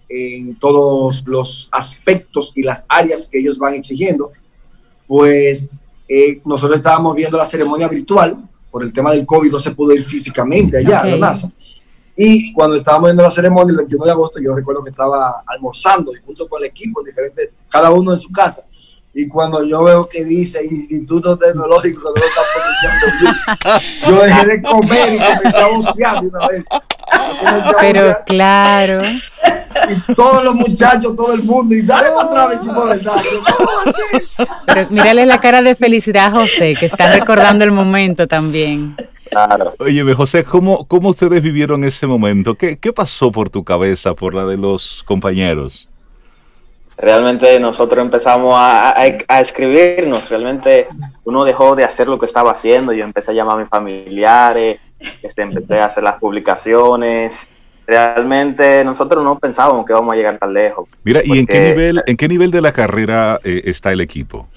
[SPEAKER 5] en todos los aspectos y las áreas que ellos van exigiendo, pues eh, nosotros estábamos viendo la ceremonia virtual, por el tema del COVID no se pudo ir físicamente allá a la NASA. Y cuando estábamos viendo la ceremonia el 21 de agosto, yo recuerdo que estaba almorzando y junto con el equipo, diferente, cada uno en su casa. Y cuando yo veo que dice Instituto Tecnológico no lo está pronunciando yo dejé de comer y comencé a bucear una vez.
[SPEAKER 3] Pero claro.
[SPEAKER 5] Y todos los muchachos, todo el mundo, y dale para atrás si verdad.
[SPEAKER 3] Pero mírale la cara de felicidad a José, que está recordando el momento también.
[SPEAKER 1] Oye, José, ¿cómo, ¿cómo ustedes vivieron ese momento? ¿Qué, ¿Qué pasó por tu cabeza, por la de los compañeros?
[SPEAKER 6] Realmente nosotros empezamos a, a, escribirnos, realmente uno dejó de hacer lo que estaba haciendo, yo empecé a llamar a mis familiares, este, empecé a hacer las publicaciones, realmente nosotros no pensábamos que íbamos a llegar tan lejos.
[SPEAKER 1] Mira, ¿y en qué nivel, en qué nivel de la carrera eh, está el equipo?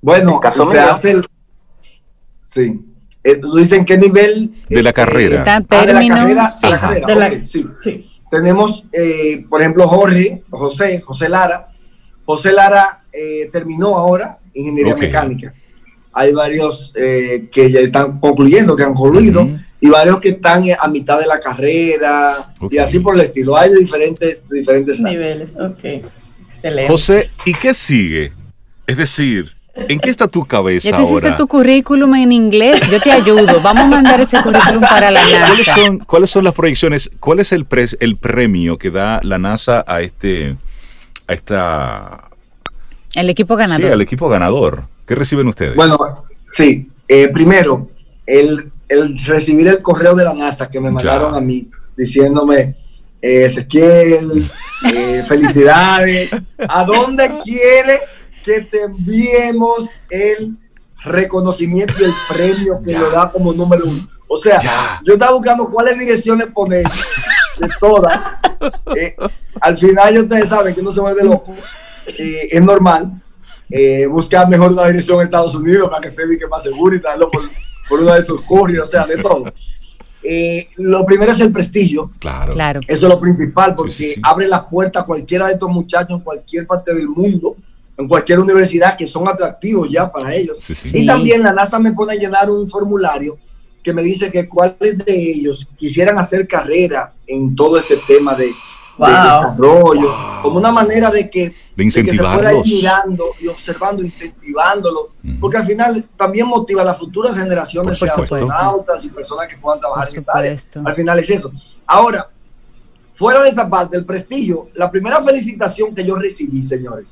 [SPEAKER 5] Bueno, se hace el, Sí. Eh, dicen qué nivel
[SPEAKER 1] de la carrera.
[SPEAKER 3] Está ah, de la carrera,
[SPEAKER 5] sí. sí. Tenemos, eh, por ejemplo, Jorge, José, José Lara. José Lara eh, terminó ahora, ingeniería mecánica. Hay varios eh, que ya están concluyendo, que han concluido, y varios que están a mitad de la carrera, y así por el estilo. Hay de diferentes, diferentes
[SPEAKER 2] niveles. Ok,
[SPEAKER 1] excelente. José, ¿y qué sigue? Es decir, ¿En qué está tu cabeza
[SPEAKER 3] ya te hiciste tu currículum en inglés, yo te ayudo. Vamos a mandar ese currículum para la NASA.
[SPEAKER 1] ¿Cuáles son, cuáles son las proyecciones? ¿Cuál es el, el premio que da la NASA a este, a esta...
[SPEAKER 3] El equipo ganador.
[SPEAKER 1] Sí, al equipo ganador. ¿Qué reciben ustedes?
[SPEAKER 5] Bueno, sí. Eh, primero, el, recibir el correo de la NASA que me mandaron a mí diciéndome, eh, Ezequiel, eh, felicidades, ¿a dónde quiere que te enviemos el reconocimiento y el premio que lo da como número uno. O sea, yo estaba buscando cuáles direcciones poner de todas. Eh, al final, ya ustedes saben que no se vuelve loco. Eh, es normal eh, buscar mejor una dirección en Estados Unidos para que esté más seguro y traerlo por, por uno de esos couriers, o sea, de todo. lo primero es el prestigio.
[SPEAKER 1] Claro. claro.
[SPEAKER 5] Eso es lo principal, porque abre la puerta a cualquiera de estos muchachos en cualquier parte del mundo en cualquier universidad que son atractivos ya para ellos. Y también la NASA me pone a llenar un formulario que me dice que cuáles de ellos quisieran hacer carrera en todo este tema de, desarrollo, como una manera de que,
[SPEAKER 1] de se pueda
[SPEAKER 5] ir mirando y observando, incentivándolo, porque al final también motiva a las futuras generaciones de astronautas y personas que puedan trabajar en esta Al final es eso. Ahora, fuera de esa parte, el prestigio, la primera felicitación que yo recibí, señores,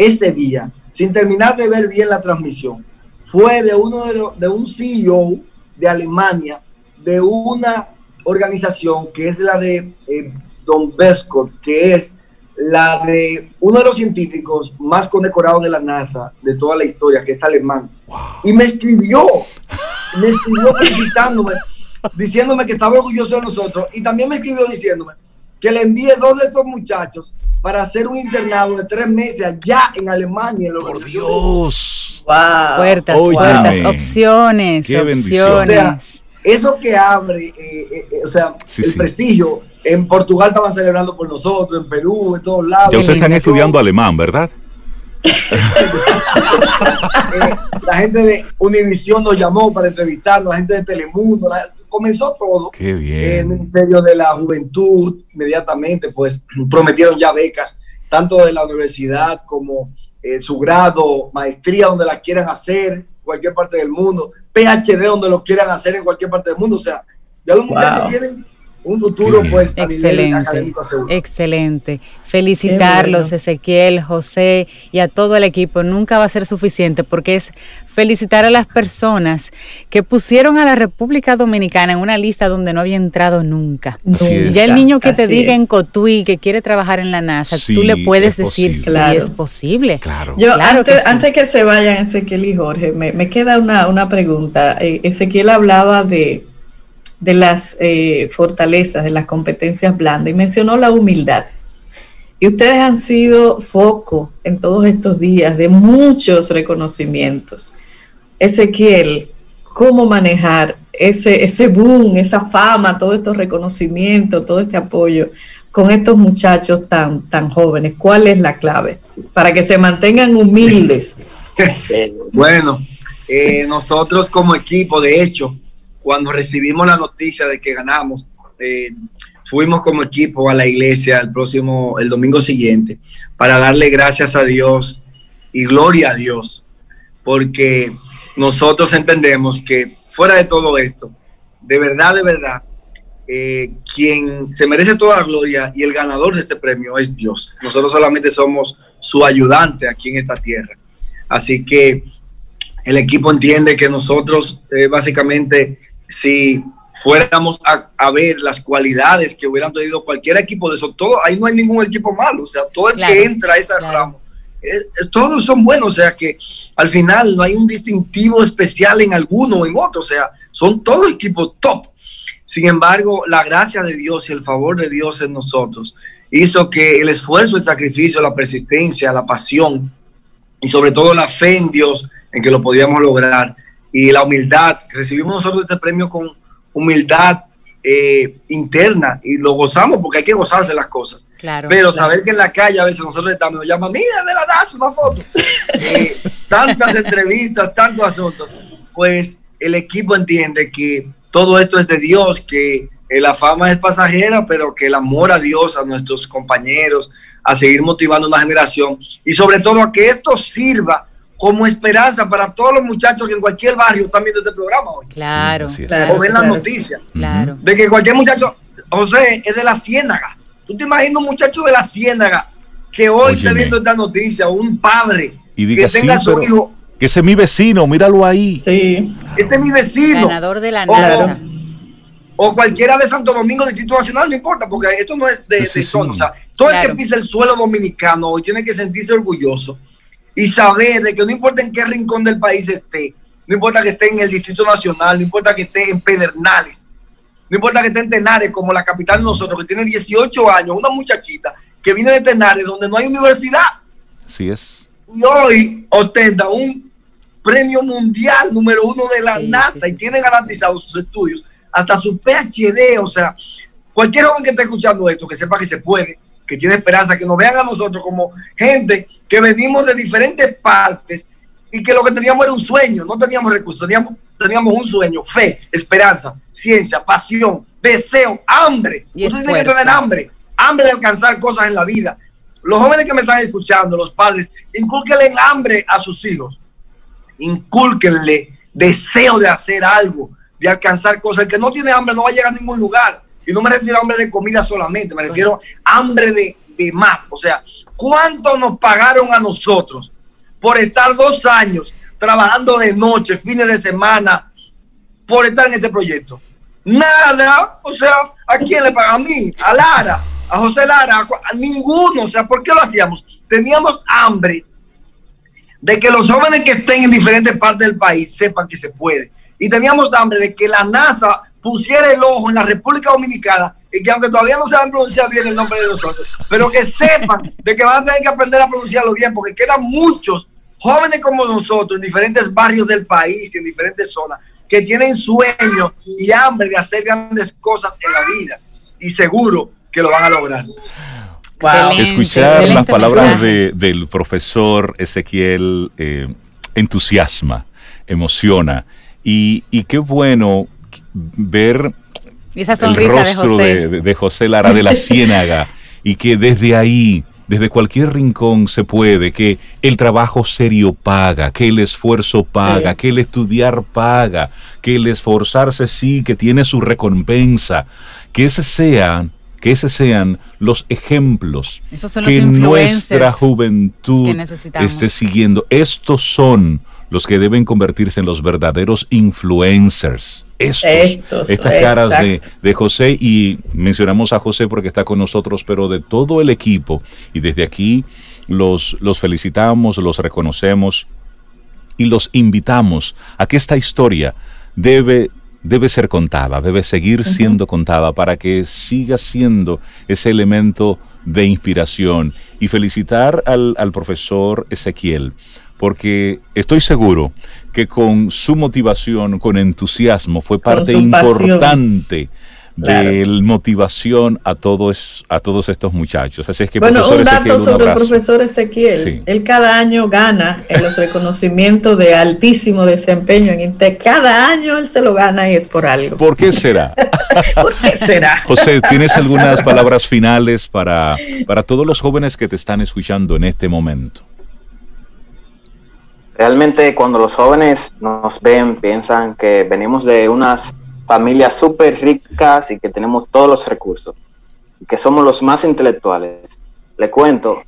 [SPEAKER 5] ese día, sin terminar de ver bien la transmisión, fue de uno de, de un CEO de Alemania, de una organización que es la de eh, Don Bescott, que es la de uno de los científicos más condecorados de la NASA de toda la historia, que es alemán. Y me escribió, me escribió felicitándome, diciéndome que estaba orgulloso de nosotros. Y también me escribió diciéndome que le envíe dos de estos muchachos para hacer un internado de tres meses allá en Alemania.
[SPEAKER 1] Por Dios.
[SPEAKER 3] Wow. Puertas, puertas, opciones, opciones. O
[SPEAKER 5] sea, eso que abre, eh, eh, eh, o sea, el prestigio. En Portugal estaban celebrando por nosotros, en Perú, en todos lados.
[SPEAKER 1] Ya ustedes están estudiando alemán, ¿verdad?
[SPEAKER 5] la gente de Univisión nos llamó para entrevistarnos, la gente de Telemundo, comenzó todo.
[SPEAKER 1] Qué bien.
[SPEAKER 5] El Ministerio de la Juventud, inmediatamente, pues prometieron ya becas, tanto de la universidad como eh, su grado, maestría donde la quieran hacer, cualquier parte del mundo, PhD donde lo quieran hacer en cualquier parte del mundo. O sea, ya los muchachos tienen un futuro pues a excelente, académico seguro.
[SPEAKER 3] Excelente. Felicitarlos, Ezequiel, José y a todo el equipo. Nunca va a ser suficiente porque es felicitar a las personas que pusieron a la República Dominicana en una lista donde no había entrado nunca. Ya el niño que te diga en Cotuí que quiere trabajar en la NASA, tú le puedes decir si es posible.
[SPEAKER 2] Claro. Yo, antes, antes, que se vayan Ezequiel y Jorge, me, me queda una, una pregunta. Eh, Ezequiel hablaba de de las eh, fortalezas, de las competencias blandas, y mencionó la humildad. Y ustedes han sido foco en todos estos días de muchos reconocimientos. Ezequiel, ¿cómo manejar ese, ese boom, esa fama, todos estos reconocimientos, todo este apoyo con estos muchachos tan, tan jóvenes? ¿Cuál es la clave para que se mantengan humildes?
[SPEAKER 5] bueno, eh, nosotros como equipo, de hecho, cuando recibimos la noticia de que ganamos, eh, fuimos como equipo a la iglesia el próximo, el domingo siguiente, para darle gracias a Dios y gloria a Dios, porque nosotros entendemos que fuera de todo esto, de verdad, de verdad, eh, quien se merece toda la gloria y el ganador de este premio es Dios. Nosotros solamente somos su ayudante aquí en esta tierra. Así que el equipo entiende que nosotros eh, básicamente si fuéramos a, ver las cualidades que hubieran tenido cualquier equipo de eso, todo, ahí no hay ningún equipo malo, o sea, todo el que entra a esa ramo, todos son buenos, o sea que al final no hay un distintivo especial en alguno o en otro, o sea, son todos equipos top. Sin embargo, la gracia de Dios y el favor de Dios en nosotros hizo que el esfuerzo, el sacrificio, la persistencia, la pasión y sobre todo la fe en Dios en que lo podíamos lograr, y la humildad. Recibimos nosotros este premio con humildad eh, interna y lo gozamos porque hay que gozarse las cosas. pero saber que en la calle a veces nosotros estamos, nos llaman, mira, de la NASA, una foto. Eh, tantas entrevistas, tantos asuntos. Pues el equipo entiende que todo esto es de Dios, que eh, la fama es pasajera, pero que el amor a Dios, a nuestros compañeros, a seguir motivando una generación y sobre todo a que esto sirva como esperanza para todos los muchachos que en cualquier barrio están viendo este programa hoy.
[SPEAKER 3] Claro,
[SPEAKER 5] o ven las noticias.
[SPEAKER 3] Claro.
[SPEAKER 5] De que cualquier muchacho, José, es de la Ciénaga. ¿Tú te imaginas un muchacho de la Ciénaga que hoy está viendo esta noticia, un padre
[SPEAKER 1] y que tenga a su hijo? Que ese es mi vecino, míralo ahí.
[SPEAKER 5] Sí. Ese es mi vecino.
[SPEAKER 3] Ganador de la NASA
[SPEAKER 5] o cualquiera de Santo Domingo, Distrito Nacional, no importa, porque esto no es de, zona. O sea, todo el que pisa el suelo dominicano hoy tiene que sentirse orgulloso y saber de que no importa en qué rincón del país esté, no importa que esté en el Distrito Nacional, no importa que esté en Pedernales, no importa que esté en Tenares, como la capital de nosotros, que tiene 18 años, una muchachita que viene de Tenares, donde no hay universidad.
[SPEAKER 1] Así es.
[SPEAKER 5] Y hoy ostenta un premio mundial número uno de la NASA y tiene garantizados sus estudios hasta su PhD, o sea, cualquier joven que esté escuchando esto, que sepa que se puede, que tiene esperanza, que nos vean a nosotros como gente que venimos de diferentes partes y que lo que teníamos era un sueño, no teníamos recursos, teníamos, teníamos un sueño, fe, esperanza, ciencia, pasión, deseo, hambre. Y Usted tiene que tener hambre, hambre de alcanzar cosas en la vida. Los jóvenes que me están escuchando, los padres, incúlquenle hambre a sus hijos, incúlquenle deseo de hacer algo, de alcanzar cosas. El que no tiene hambre no va a llegar a ningún lugar. Y no me refiero a hambre de comida solamente, me refiero a hambre de, más. O sea, ¿cuánto nos pagaron a nosotros por estar dos años trabajando de noche, fines de semana, por estar en este proyecto? Nada. O sea, ¿a quién le paga? A mí, a Lara, a José Lara, a ninguno. O sea, ¿por qué lo hacíamos? Teníamos hambre de que los jóvenes que estén en diferentes partes del país sepan que se puede y teníamos hambre de que la NASA pusiera el ojo en la República Dominicana y que aunque todavía no se han pronunciado bien el nombre de nosotros, pero que sepan de que van a tener que aprender a pronunciarlo bien, porque quedan muchos jóvenes como nosotros en diferentes barrios del país y en diferentes zonas que tienen sueños y hambre de hacer grandes cosas en la vida. Y seguro que lo van a lograr.
[SPEAKER 1] Escuchar las palabras del profesor Ezequiel eh, entusiasma, emociona. Y, qué bueno ver
[SPEAKER 3] Esa sonrisa
[SPEAKER 1] el rostro de José. Lara de la Ciénaga y que desde ahí, desde cualquier rincón se puede, que el trabajo serio paga, que el esfuerzo paga, que el estudiar paga, que el esforzarse sí, que tiene su recompensa, que ese sean que ese sean los ejemplos que nuestra juventud esté siguiendo. Estos son los que deben convertirse en los verdaderos influencers. Estos, estas caras de, José, y mencionamos a José porque está con nosotros, pero de todo el equipo, y desde aquí los, los felicitamos, los reconocemos y los invitamos a que esta historia debe debe ser contada, debe seguir siendo contada para que siga siendo ese elemento de inspiración. Y felicitar al, al profesor Ezequiel porque estoy seguro que con su motivación, con entusiasmo, fue parte importante de motivación a todos, a todos estos muchachos. Así es que,
[SPEAKER 2] bueno, un dato sobre el profesor Ezequiel. Él cada año gana en los reconocimientos de altísimo desempeño en Inte. Cada año él se lo gana y es por algo.
[SPEAKER 1] ¿Por qué será?
[SPEAKER 2] ¿Por qué será?
[SPEAKER 1] José, ¿tienes algunas palabras finales para, para todos los jóvenes que te están escuchando en este momento?
[SPEAKER 6] Realmente cuando los jóvenes nos ven, piensan que venimos de unas familias súper ricas y que tenemos todos los recursos, y que somos los más intelectuales. Le cuento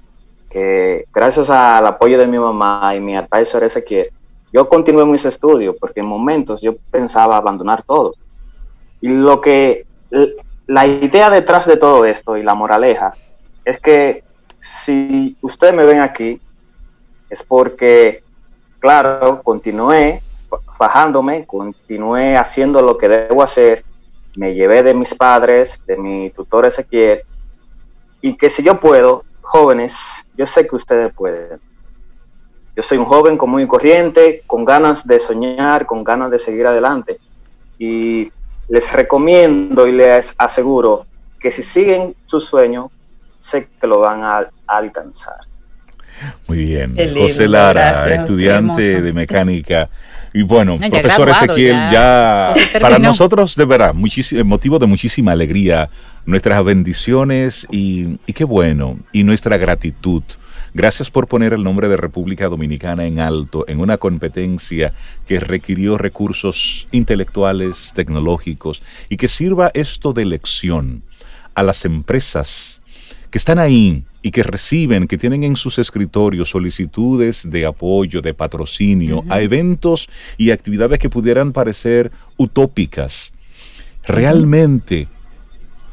[SPEAKER 6] que gracias al apoyo de mi mamá y mi advisor Ezequiel, yo continué mis estudios porque en momentos yo pensaba abandonar todo. Y lo que la idea detrás de todo esto y la moraleja es que si ustedes me ven aquí es porque claro, continué fajándome, continué haciendo lo que debo hacer, me llevé de mis padres, de mi tutor Ezequiel, y que si yo puedo, jóvenes, yo sé que ustedes pueden. Yo soy un joven común y corriente, con ganas de soñar, con ganas de seguir adelante. Y les recomiendo y les aseguro que si siguen su sueño, sé que lo van a, alcanzar.
[SPEAKER 1] Muy bien. José Lara, estudiante de mecánica. Y bueno, profesor Ezequiel, ya, para nosotros de verdad, motivo de muchísima alegría, nuestras bendiciones y, y qué bueno, y nuestra gratitud Gracias por poner el nombre de República Dominicana en alto en una competencia que requirió recursos intelectuales, tecnológicos y que sirva esto de lección a las empresas que están ahí y que reciben, que tienen en sus escritorios solicitudes de apoyo, de patrocinio a eventos y actividades que pudieran parecer utópicas. Realmente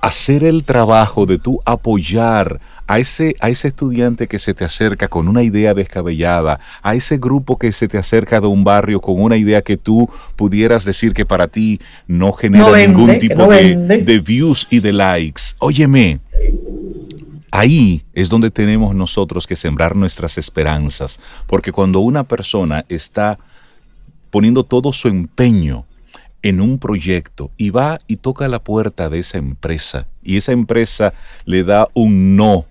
[SPEAKER 1] hacer el trabajo de tú apoyar a ese, a ese estudiante que se te acerca con una idea descabellada, a ese grupo que se te acerca de un barrio con una idea que tú pudieras decir que para ti no genera ningún tipo de, de views y de likes. Óyeme, Ahí es donde tenemos nosotros que sembrar nuestras esperanzas, porque cuando una persona está poniendo todo su empeño en un proyecto y va y toca la puerta de esa empresa y esa empresa le da un no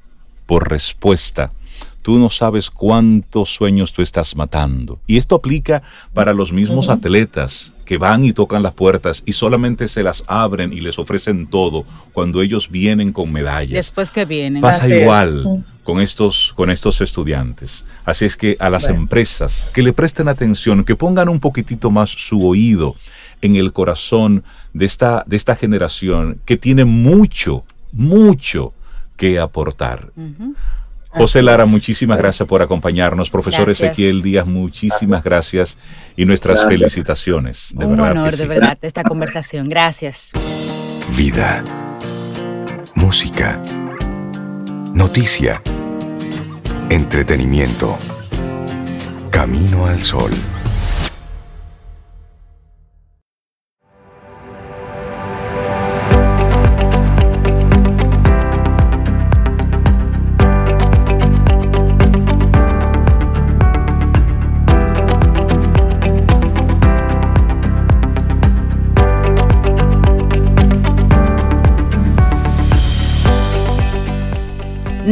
[SPEAKER 1] por respuesta, tú no sabes cuántos sueños tú estás matando. Y esto aplica para los mismos atletas que van y tocan las puertas y solamente se las abren y les ofrecen todo cuando ellos vienen con medallas.
[SPEAKER 3] Después que vienen.
[SPEAKER 1] Pasa igual con estos, con estos estudiantes. Así es que a las empresas que le presten atención, que pongan un poquitito más su oído en el corazón de esta, de esta generación que tiene mucho, mucho que aportar. José Lara, muchísimas gracias por acompañarnos. Profesor Ezequiel Díaz, muchísimas gracias y nuestras felicitaciones.
[SPEAKER 3] De Un honor, de verdad, esta conversación. Gracias.
[SPEAKER 4] Vida. Música. Noticia. Entretenimiento. Camino al sol.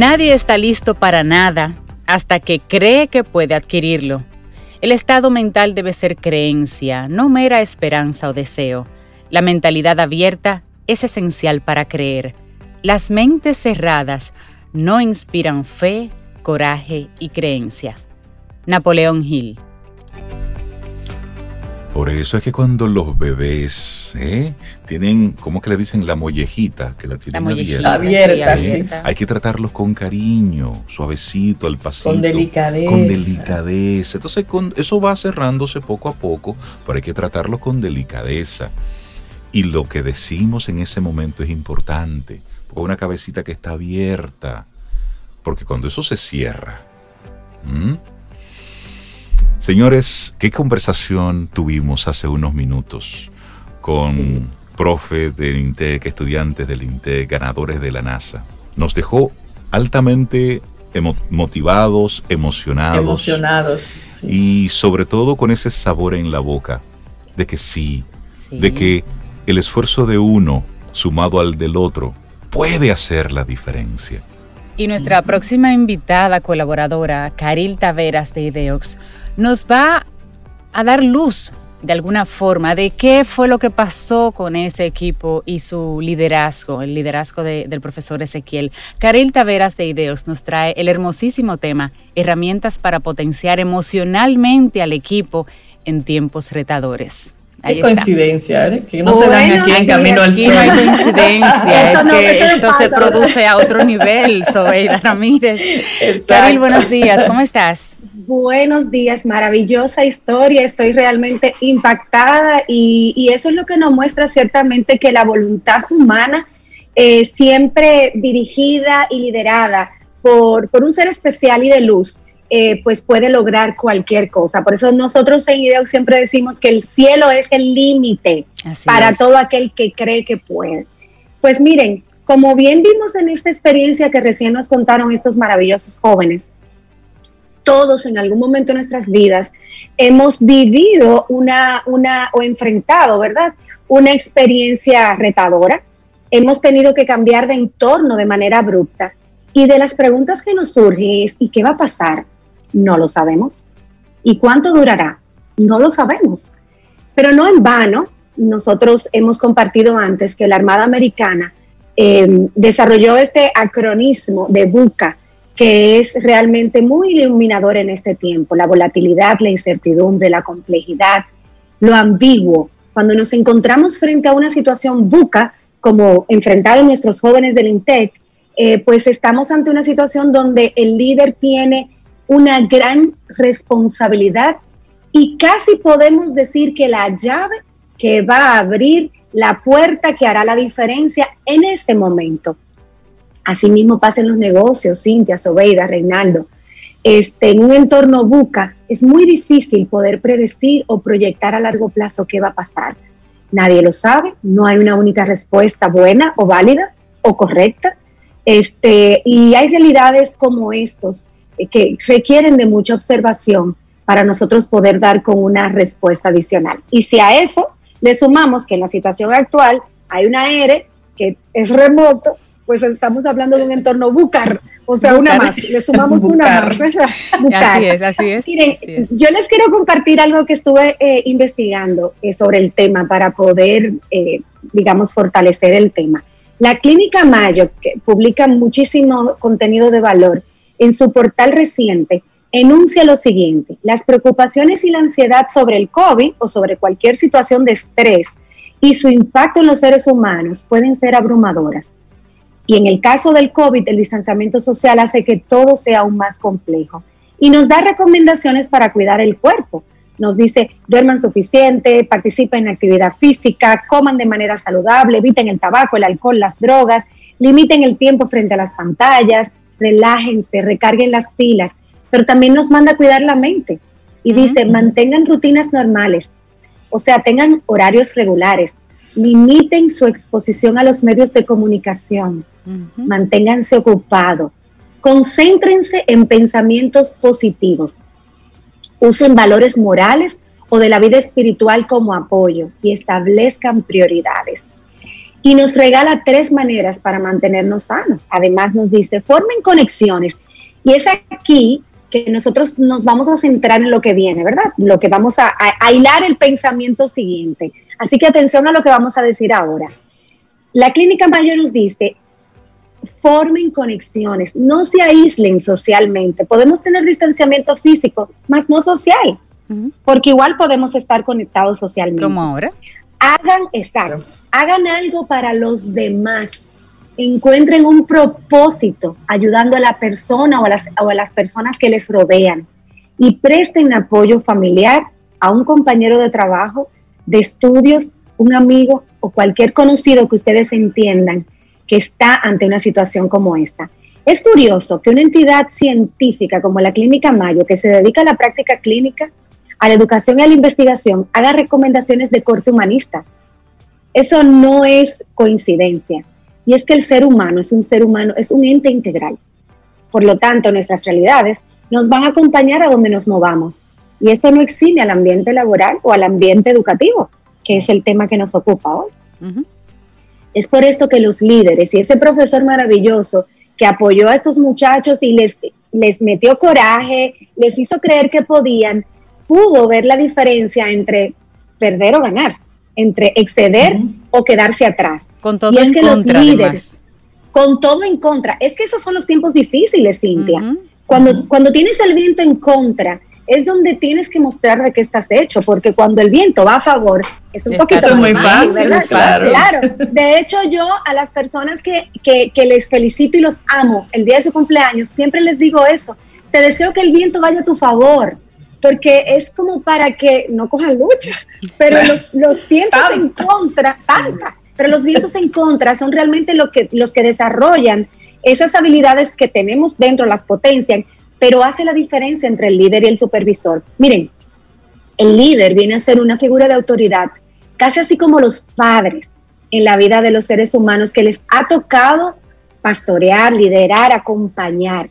[SPEAKER 3] Nadie está listo para nada hasta que cree que puede adquirirlo. El estado mental debe ser creencia, no mera esperanza o deseo. La mentalidad abierta es esencial para creer. Las mentes cerradas no inspiran fe, coraje y creencia. Napoleón Hill
[SPEAKER 1] por eso es que cuando los bebés ¿eh? tienen, ¿cómo que le dicen? La mollejita, que la tienen abierta. Hay que tratarlos con cariño, suavecito, al pasito.
[SPEAKER 2] Con delicadeza.
[SPEAKER 1] Con delicadeza. Entonces con, eso va cerrándose poco a poco, pero hay que tratarlos con delicadeza. Y lo que decimos en ese momento es importante. Porque una cabecita que está abierta. Porque cuando eso se cierra, Señores, ¿qué conversación tuvimos hace unos minutos con profe del INTEC, estudiantes del INTEC, ganadores de la NASA? Nos dejó altamente motivados, emocionados.
[SPEAKER 2] Emocionados.
[SPEAKER 1] Y sobre todo con ese sabor en la boca de que sí, de que el esfuerzo de uno sumado al del otro puede hacer la diferencia.
[SPEAKER 3] Y nuestra próxima invitada colaboradora, Caril Taveras de Ideox, nos va a dar luz de alguna forma de qué fue lo que pasó con ese equipo y su liderazgo, el liderazgo del profesor Ezequiel. Caril Taveras de Ideos nos trae el hermosísimo tema, herramientas para potenciar emocionalmente al equipo en tiempos retadores.
[SPEAKER 2] Qué coincidencia, ¿eh? que no se dan aquí en Camino al Sol.
[SPEAKER 3] No hay coincidencia, es que esto se produce a otro nivel, Sobeida Ramírez. Caril, buenos días, ¿cómo estás?
[SPEAKER 7] Buenos días, maravillosa historia, estoy realmente impactada y, eso es lo que nos muestra ciertamente que la voluntad humana, eh, siempre dirigida y liderada por, un ser especial y de luz, eh, pues puede lograr cualquier cosa. Por eso nosotros en IDEO siempre decimos que el cielo es el límite para todo aquel que cree que puede. Pues miren, como bien vimos en esta experiencia que recién nos contaron estos maravillosos jóvenes, todos en algún momento de nuestras vidas hemos vivido una, una o enfrentado, ¿verdad? Una experiencia retadora. Hemos tenido que cambiar de entorno de manera abrupta. Y de las preguntas que nos surgen es, ¿y qué va a pasar? No lo sabemos. ¿Y cuánto durará? No lo sabemos. Pero no en vano, nosotros hemos compartido antes que la Armada Americana em, desarrolló este acronismo de BUCA, que es realmente muy iluminador en este tiempo, la volatilidad, la incertidumbre, la complejidad, lo ambiguo. Cuando nos encontramos frente a una situación buca, como enfrentaron nuestros jóvenes del INTEC, eh, pues estamos ante una situación donde el líder tiene una gran responsabilidad y casi podemos decir que la llave que va a abrir la puerta que hará la diferencia en ese momento. Asimismo pasa en los negocios, Cintia, Sobeida, Reinaldo. Este, en un entorno buca es muy difícil poder predecir o proyectar a largo plazo qué va a pasar. Nadie lo sabe, no hay una única respuesta buena o válida o correcta. Este, y hay realidades como estos que requieren de mucha observación para nosotros poder dar con una respuesta adicional. Y si a eso le sumamos que en la situación actual hay una ERE que es remoto, pues estamos hablando de un entorno bucar, o sea, una más, le sumamos una más,
[SPEAKER 3] Así es, así es,
[SPEAKER 7] Miren, yo les quiero compartir algo que estuve eh, investigando eh, sobre el tema para poder, eh, digamos, fortalecer el tema. La Clínica Mayo, que publica muchísimo contenido de valor, en su portal reciente, enuncia lo siguiente, las preocupaciones y la ansiedad sobre el COVID o sobre cualquier situación de estrés y su impacto en los seres humanos pueden ser abrumadoras y en el caso del COVID, el distanciamiento social hace que todo sea aún más complejo. Y nos da recomendaciones para cuidar el cuerpo. Nos dice, duerman suficiente, participen en actividad física, coman de manera saludable, eviten el tabaco, el alcohol, las drogas, limiten el tiempo frente a las pantallas, relájense, recarguen las pilas. Pero también nos manda a cuidar la mente. Y dice, mantengan rutinas normales, o sea, tengan horarios regulares, limiten su exposición a los medios de comunicación, manténganse ocupados, concéntrense en pensamientos positivos, usen valores morales o de la vida espiritual como apoyo y establezcan prioridades. Y nos regala tres maneras para mantenernos sanos. Además nos dice, formen conexiones. Y es aquí que nosotros nos vamos a centrar en lo que viene, ¿verdad? Lo que vamos a, a, hilar el pensamiento siguiente. Así que atención a lo que vamos a decir ahora. La clínica Mayo nos dice, formen conexiones, no se aíslen socialmente. Podemos tener distanciamiento físico, más no social, porque igual podemos estar conectados socialmente.
[SPEAKER 3] Como ahora.
[SPEAKER 7] Hagan, exacto, hagan algo para los demás encuentren un propósito ayudando a la persona o a, las, o a las personas que les rodean y presten apoyo familiar a un compañero de trabajo, de estudios, un amigo o cualquier conocido que ustedes entiendan que está ante una situación como esta. Es curioso que una entidad científica como la Clínica Mayo, que se dedica a la práctica clínica, a la educación y a la investigación, haga recomendaciones de corte humanista. Eso no es coincidencia. Y es que el ser humano es un ser humano, es un ente integral. Por lo tanto, nuestras realidades nos van a acompañar a donde nos movamos. Y esto no exime al ambiente laboral o al ambiente educativo, que es el tema que nos ocupa hoy. Es por esto que los líderes y ese profesor maravilloso que apoyó a estos muchachos y les, les metió coraje, les hizo creer que podían, pudo ver la diferencia entre perder o ganar, entre exceder o quedarse atrás.
[SPEAKER 3] Con todo y es que los líderes,
[SPEAKER 7] con todo en contra, es que esos son los tiempos difíciles, Cintia. Cuando, cuando tienes el viento en contra, es donde tienes que mostrar de qué estás hecho, porque cuando el viento va a favor, es un poquito
[SPEAKER 2] muy fácil,
[SPEAKER 7] claro. claro. De hecho, yo a las personas que, que, que, les felicito y los amo el día de su cumpleaños, siempre les digo eso, te deseo que el viento vaya a tu favor, porque es como para que no cojan lucha, pero los, los vientos en contra, tanta, pero los vientos en contra son realmente lo que, los que desarrollan esas habilidades que tenemos dentro, las potencian, pero hace la diferencia entre el líder y el supervisor. Miren, el líder viene a ser una figura de autoridad, casi así como los padres en la vida de los seres humanos que les ha tocado pastorear, liderar, acompañar.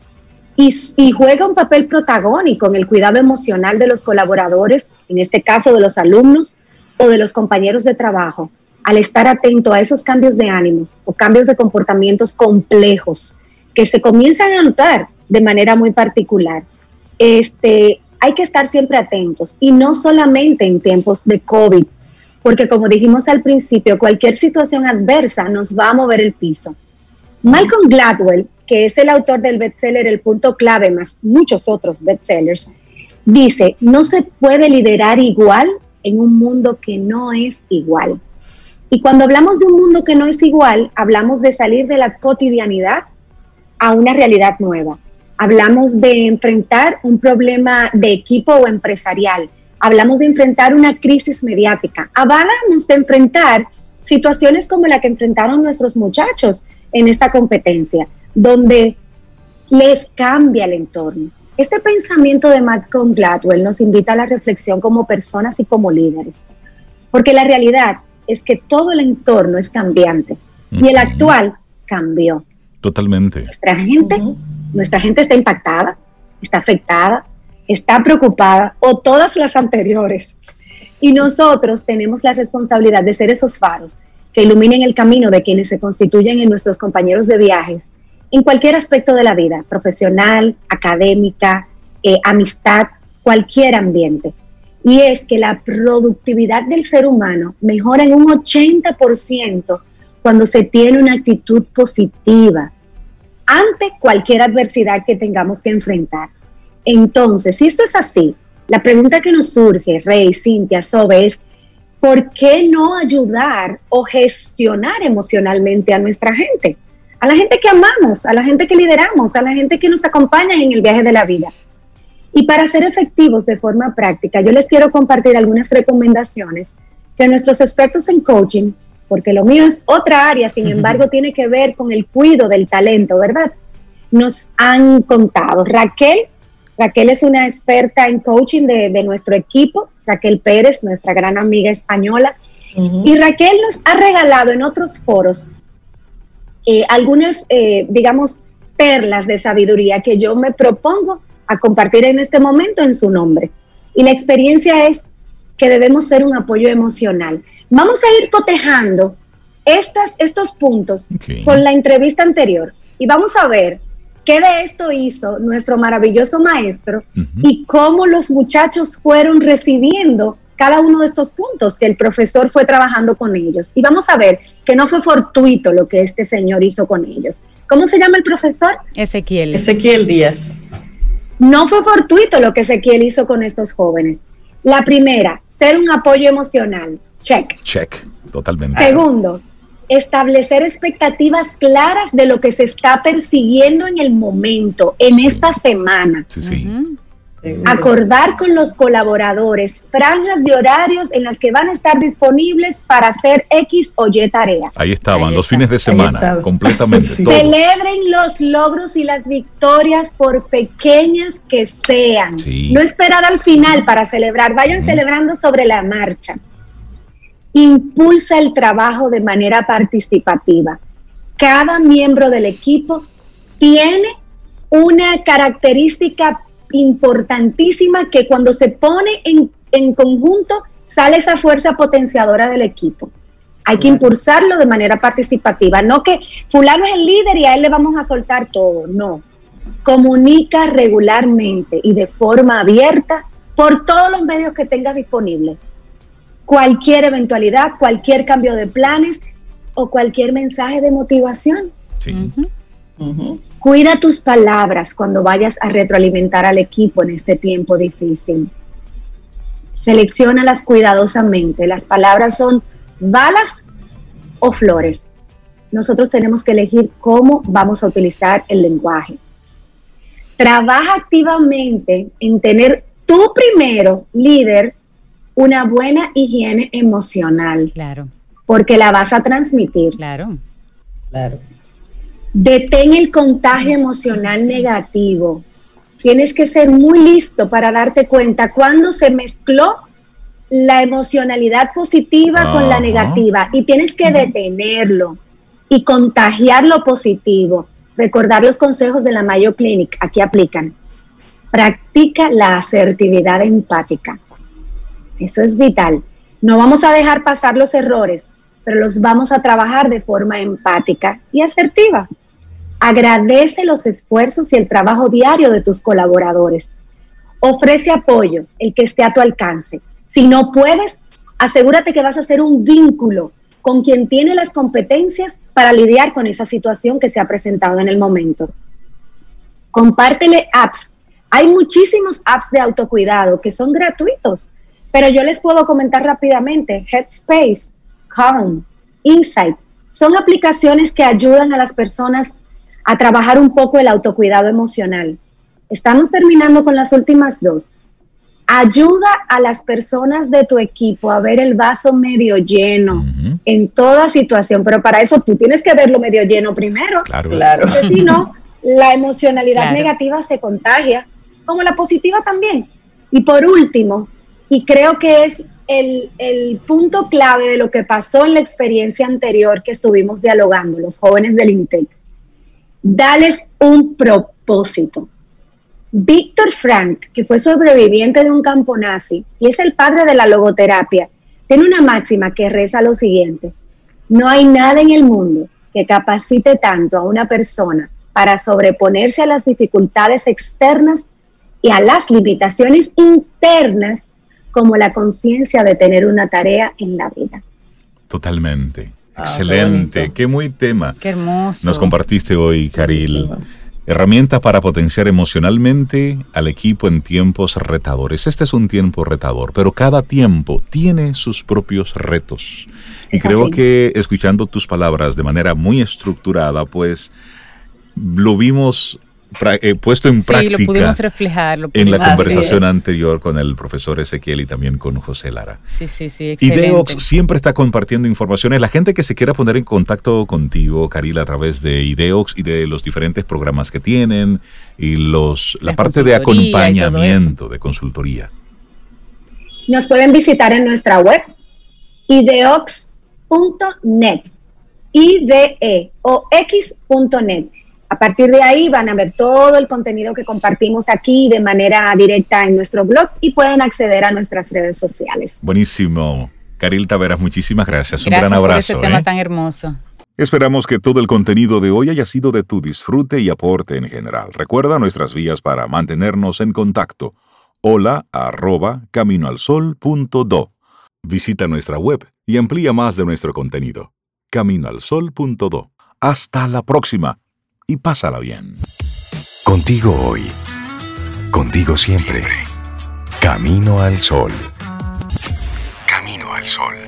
[SPEAKER 7] Y, juega un papel protagónico en el cuidado emocional de los colaboradores, en este caso de los alumnos o de los compañeros de trabajo al estar atento a esos cambios de ánimos o cambios de comportamientos complejos que se comienzan a notar de manera muy particular. Este, hay que estar siempre atentos y no solamente en tiempos de COVID, porque como dijimos al principio, cualquier situación adversa nos va a mover el piso. Malcolm Gladwell, que es el autor del bestseller El punto clave, más muchos otros bestsellers, dice, no se puede liderar igual en un mundo que no es igual. Y cuando hablamos de un mundo que no es igual, hablamos de salir de la cotidianidad a una realidad nueva. Hablamos de enfrentar un problema de equipo o empresarial. Hablamos de enfrentar una crisis mediática. Hablamos de enfrentar situaciones como la que enfrentaron nuestros muchachos en esta competencia, donde les cambia el entorno. Este pensamiento de Malcolm Gladwell nos invita a la reflexión como personas y como líderes, porque la realidad es que todo el entorno es cambiante y el actual cambió.
[SPEAKER 1] Totalmente.
[SPEAKER 7] Nuestra gente, nuestra gente está impactada, está afectada, está preocupada o todas las anteriores. Y nosotros tenemos la responsabilidad de ser esos faros que iluminen el camino de quienes se constituyen en nuestros compañeros de viajes en cualquier aspecto de la vida, profesional, académica, eh, amistad, cualquier ambiente y es que la productividad del ser humano mejora en un 80% cuando se tiene una actitud positiva ante cualquier adversidad que tengamos que enfrentar. Entonces, si esto es así, la pregunta que nos surge, Rey, Cintia, Sobe, es ¿por qué no ayudar o gestionar emocionalmente a nuestra gente? A la gente que amamos, a la gente que lideramos, a la gente que nos acompaña en el viaje de la vida. Y para ser efectivos de forma práctica, yo les quiero compartir algunas recomendaciones que nuestros expertos en coaching, porque lo mío es otra área, sin embargo, tiene que ver con el cuidado del talento, ¿verdad? Nos han contado. Raquel, Raquel es una experta en coaching de, nuestro equipo, Raquel Pérez, nuestra gran amiga española. Y Raquel nos ha regalado en otros foros eh, algunas, eh, digamos, perlas de sabiduría que yo me propongo a compartir en este momento en su nombre. Y la experiencia es que debemos ser un apoyo emocional. Vamos a ir cotejando estas, estos puntos con la entrevista anterior y vamos a ver qué de esto hizo nuestro maravilloso maestro y cómo los muchachos fueron recibiendo cada uno de estos puntos que el profesor fue trabajando con ellos. Y vamos a ver que no fue fortuito lo que este señor hizo con ellos. ¿Cómo se llama el profesor?
[SPEAKER 3] Ezequiel.
[SPEAKER 2] Ezequiel Díaz.
[SPEAKER 7] No fue fortuito lo que Ezequiel hizo con estos jóvenes. La primera, ser un apoyo emocional. Check.
[SPEAKER 1] Check, totalmente.
[SPEAKER 7] Segundo, establecer expectativas claras de lo que se está persiguiendo en el momento, en esta semana.
[SPEAKER 1] Sí, sí.
[SPEAKER 7] Acordar con los colaboradores franjas de horarios en las que van a estar disponibles para hacer X o Y tarea.
[SPEAKER 1] Ahí estaban, los fines de semana, completamente.
[SPEAKER 7] Celebren los logros y las victorias por pequeñas que sean. No esperar al final para celebrar, vayan celebrando sobre la marcha. Impulsa el trabajo de manera participativa. Cada miembro del equipo tiene una característica importantísima que cuando se pone en, en conjunto sale esa fuerza potenciadora del equipo. Hay que impulsarlo de manera participativa, no que fulano es el líder y a él le vamos a soltar todo, no. Comunica regularmente y de forma abierta por todos los medios que tengas disponibles. Cualquier eventualidad, cualquier cambio de planes o cualquier mensaje de motivación. Sí. Cuida tus palabras cuando vayas a retroalimentar al equipo en este tiempo difícil. Selecciónalas cuidadosamente. Las palabras son balas o flores. Nosotros tenemos que elegir cómo vamos a utilizar el lenguaje. Trabaja activamente en tener tú primero, líder, una buena higiene emocional.
[SPEAKER 3] Claro.
[SPEAKER 7] Porque la vas a transmitir.
[SPEAKER 3] Claro.
[SPEAKER 2] Claro.
[SPEAKER 7] Detén el contagio emocional negativo. Tienes que ser muy listo para darte cuenta cuando se mezcló la emocionalidad positiva con la negativa y tienes que detenerlo y contagiar lo positivo. Recordar los consejos de la Mayo Clinic, aquí aplican. Practica la asertividad empática. Eso es vital. No vamos a dejar pasar los errores, pero los vamos a trabajar de forma empática y asertiva. Agradece los esfuerzos y el trabajo diario de tus colaboradores. Ofrece apoyo, el que esté a tu alcance. Si no puedes, asegúrate que vas a hacer un vínculo con quien tiene las competencias para lidiar con esa situación que se ha presentado en el momento. Compártele apps. Hay muchísimos apps de autocuidado que son gratuitos, pero yo les puedo comentar rápidamente. Headspace, Calm, Insight, son aplicaciones que ayudan a las personas a trabajar un poco el autocuidado emocional. Estamos terminando con las últimas dos. Ayuda a las personas de tu equipo a ver el vaso medio lleno en toda situación, pero para eso tú tienes que verlo medio lleno primero. Claro, claro. Porque si no, la emocionalidad negativa se contagia, como la positiva también. Y por último, y creo que es el, el, punto clave de lo que pasó en la experiencia anterior que estuvimos dialogando, los jóvenes del INTEC. Dales un propósito. Víctor Frank, que fue sobreviviente de un campo nazi y es el padre de la logoterapia, tiene una máxima que reza lo siguiente. No hay nada en el mundo que capacite tanto a una persona para sobreponerse a las dificultades externas y a las limitaciones internas como la conciencia de tener una tarea en la vida.
[SPEAKER 1] Totalmente. Ah, Excelente. Qué, muy tema.
[SPEAKER 3] Qué hermoso.
[SPEAKER 1] Nos compartiste hoy, Caril. Herramienta para potenciar emocionalmente al equipo en tiempos retadores. Este es un tiempo retador, pero cada tiempo tiene sus propios retos. Y creo que escuchando tus palabras de manera muy estructurada, pues lo vimos eh, puesto en práctica.
[SPEAKER 3] Lo pudimos reflejar.
[SPEAKER 1] en la conversación anterior con el profesor Ezequiel y también con José Lara.
[SPEAKER 3] Sí, sí, sí. Excelente.
[SPEAKER 1] Ideox siempre está compartiendo informaciones. La gente que se quiera poner en contacto contigo, Carila, a través de Ideox y de los diferentes programas que tienen y los la, parte de acompañamiento, de consultoría.
[SPEAKER 7] Nos pueden visitar en nuestra web ideox.net, IDE o X.net a partir de ahí van a ver todo el contenido que compartimos aquí de manera directa en nuestro blog y pueden acceder a nuestras redes sociales.
[SPEAKER 1] Buenísimo. Caril Taveras, muchísimas gracias. Un gran abrazo.
[SPEAKER 3] Por ese tema ¿eh? tan hermoso.
[SPEAKER 1] Esperamos que todo el contenido de hoy haya sido de tu disfrute y aporte en general. Recuerda nuestras vías para mantenernos en contacto. Hola arroba caminoalsol.do. Visita nuestra web y amplía más de nuestro contenido. Caminoalsol.do. Hasta la próxima y pásala bien.
[SPEAKER 4] Contigo hoy. Contigo siempre. Camino al sol. Camino al sol.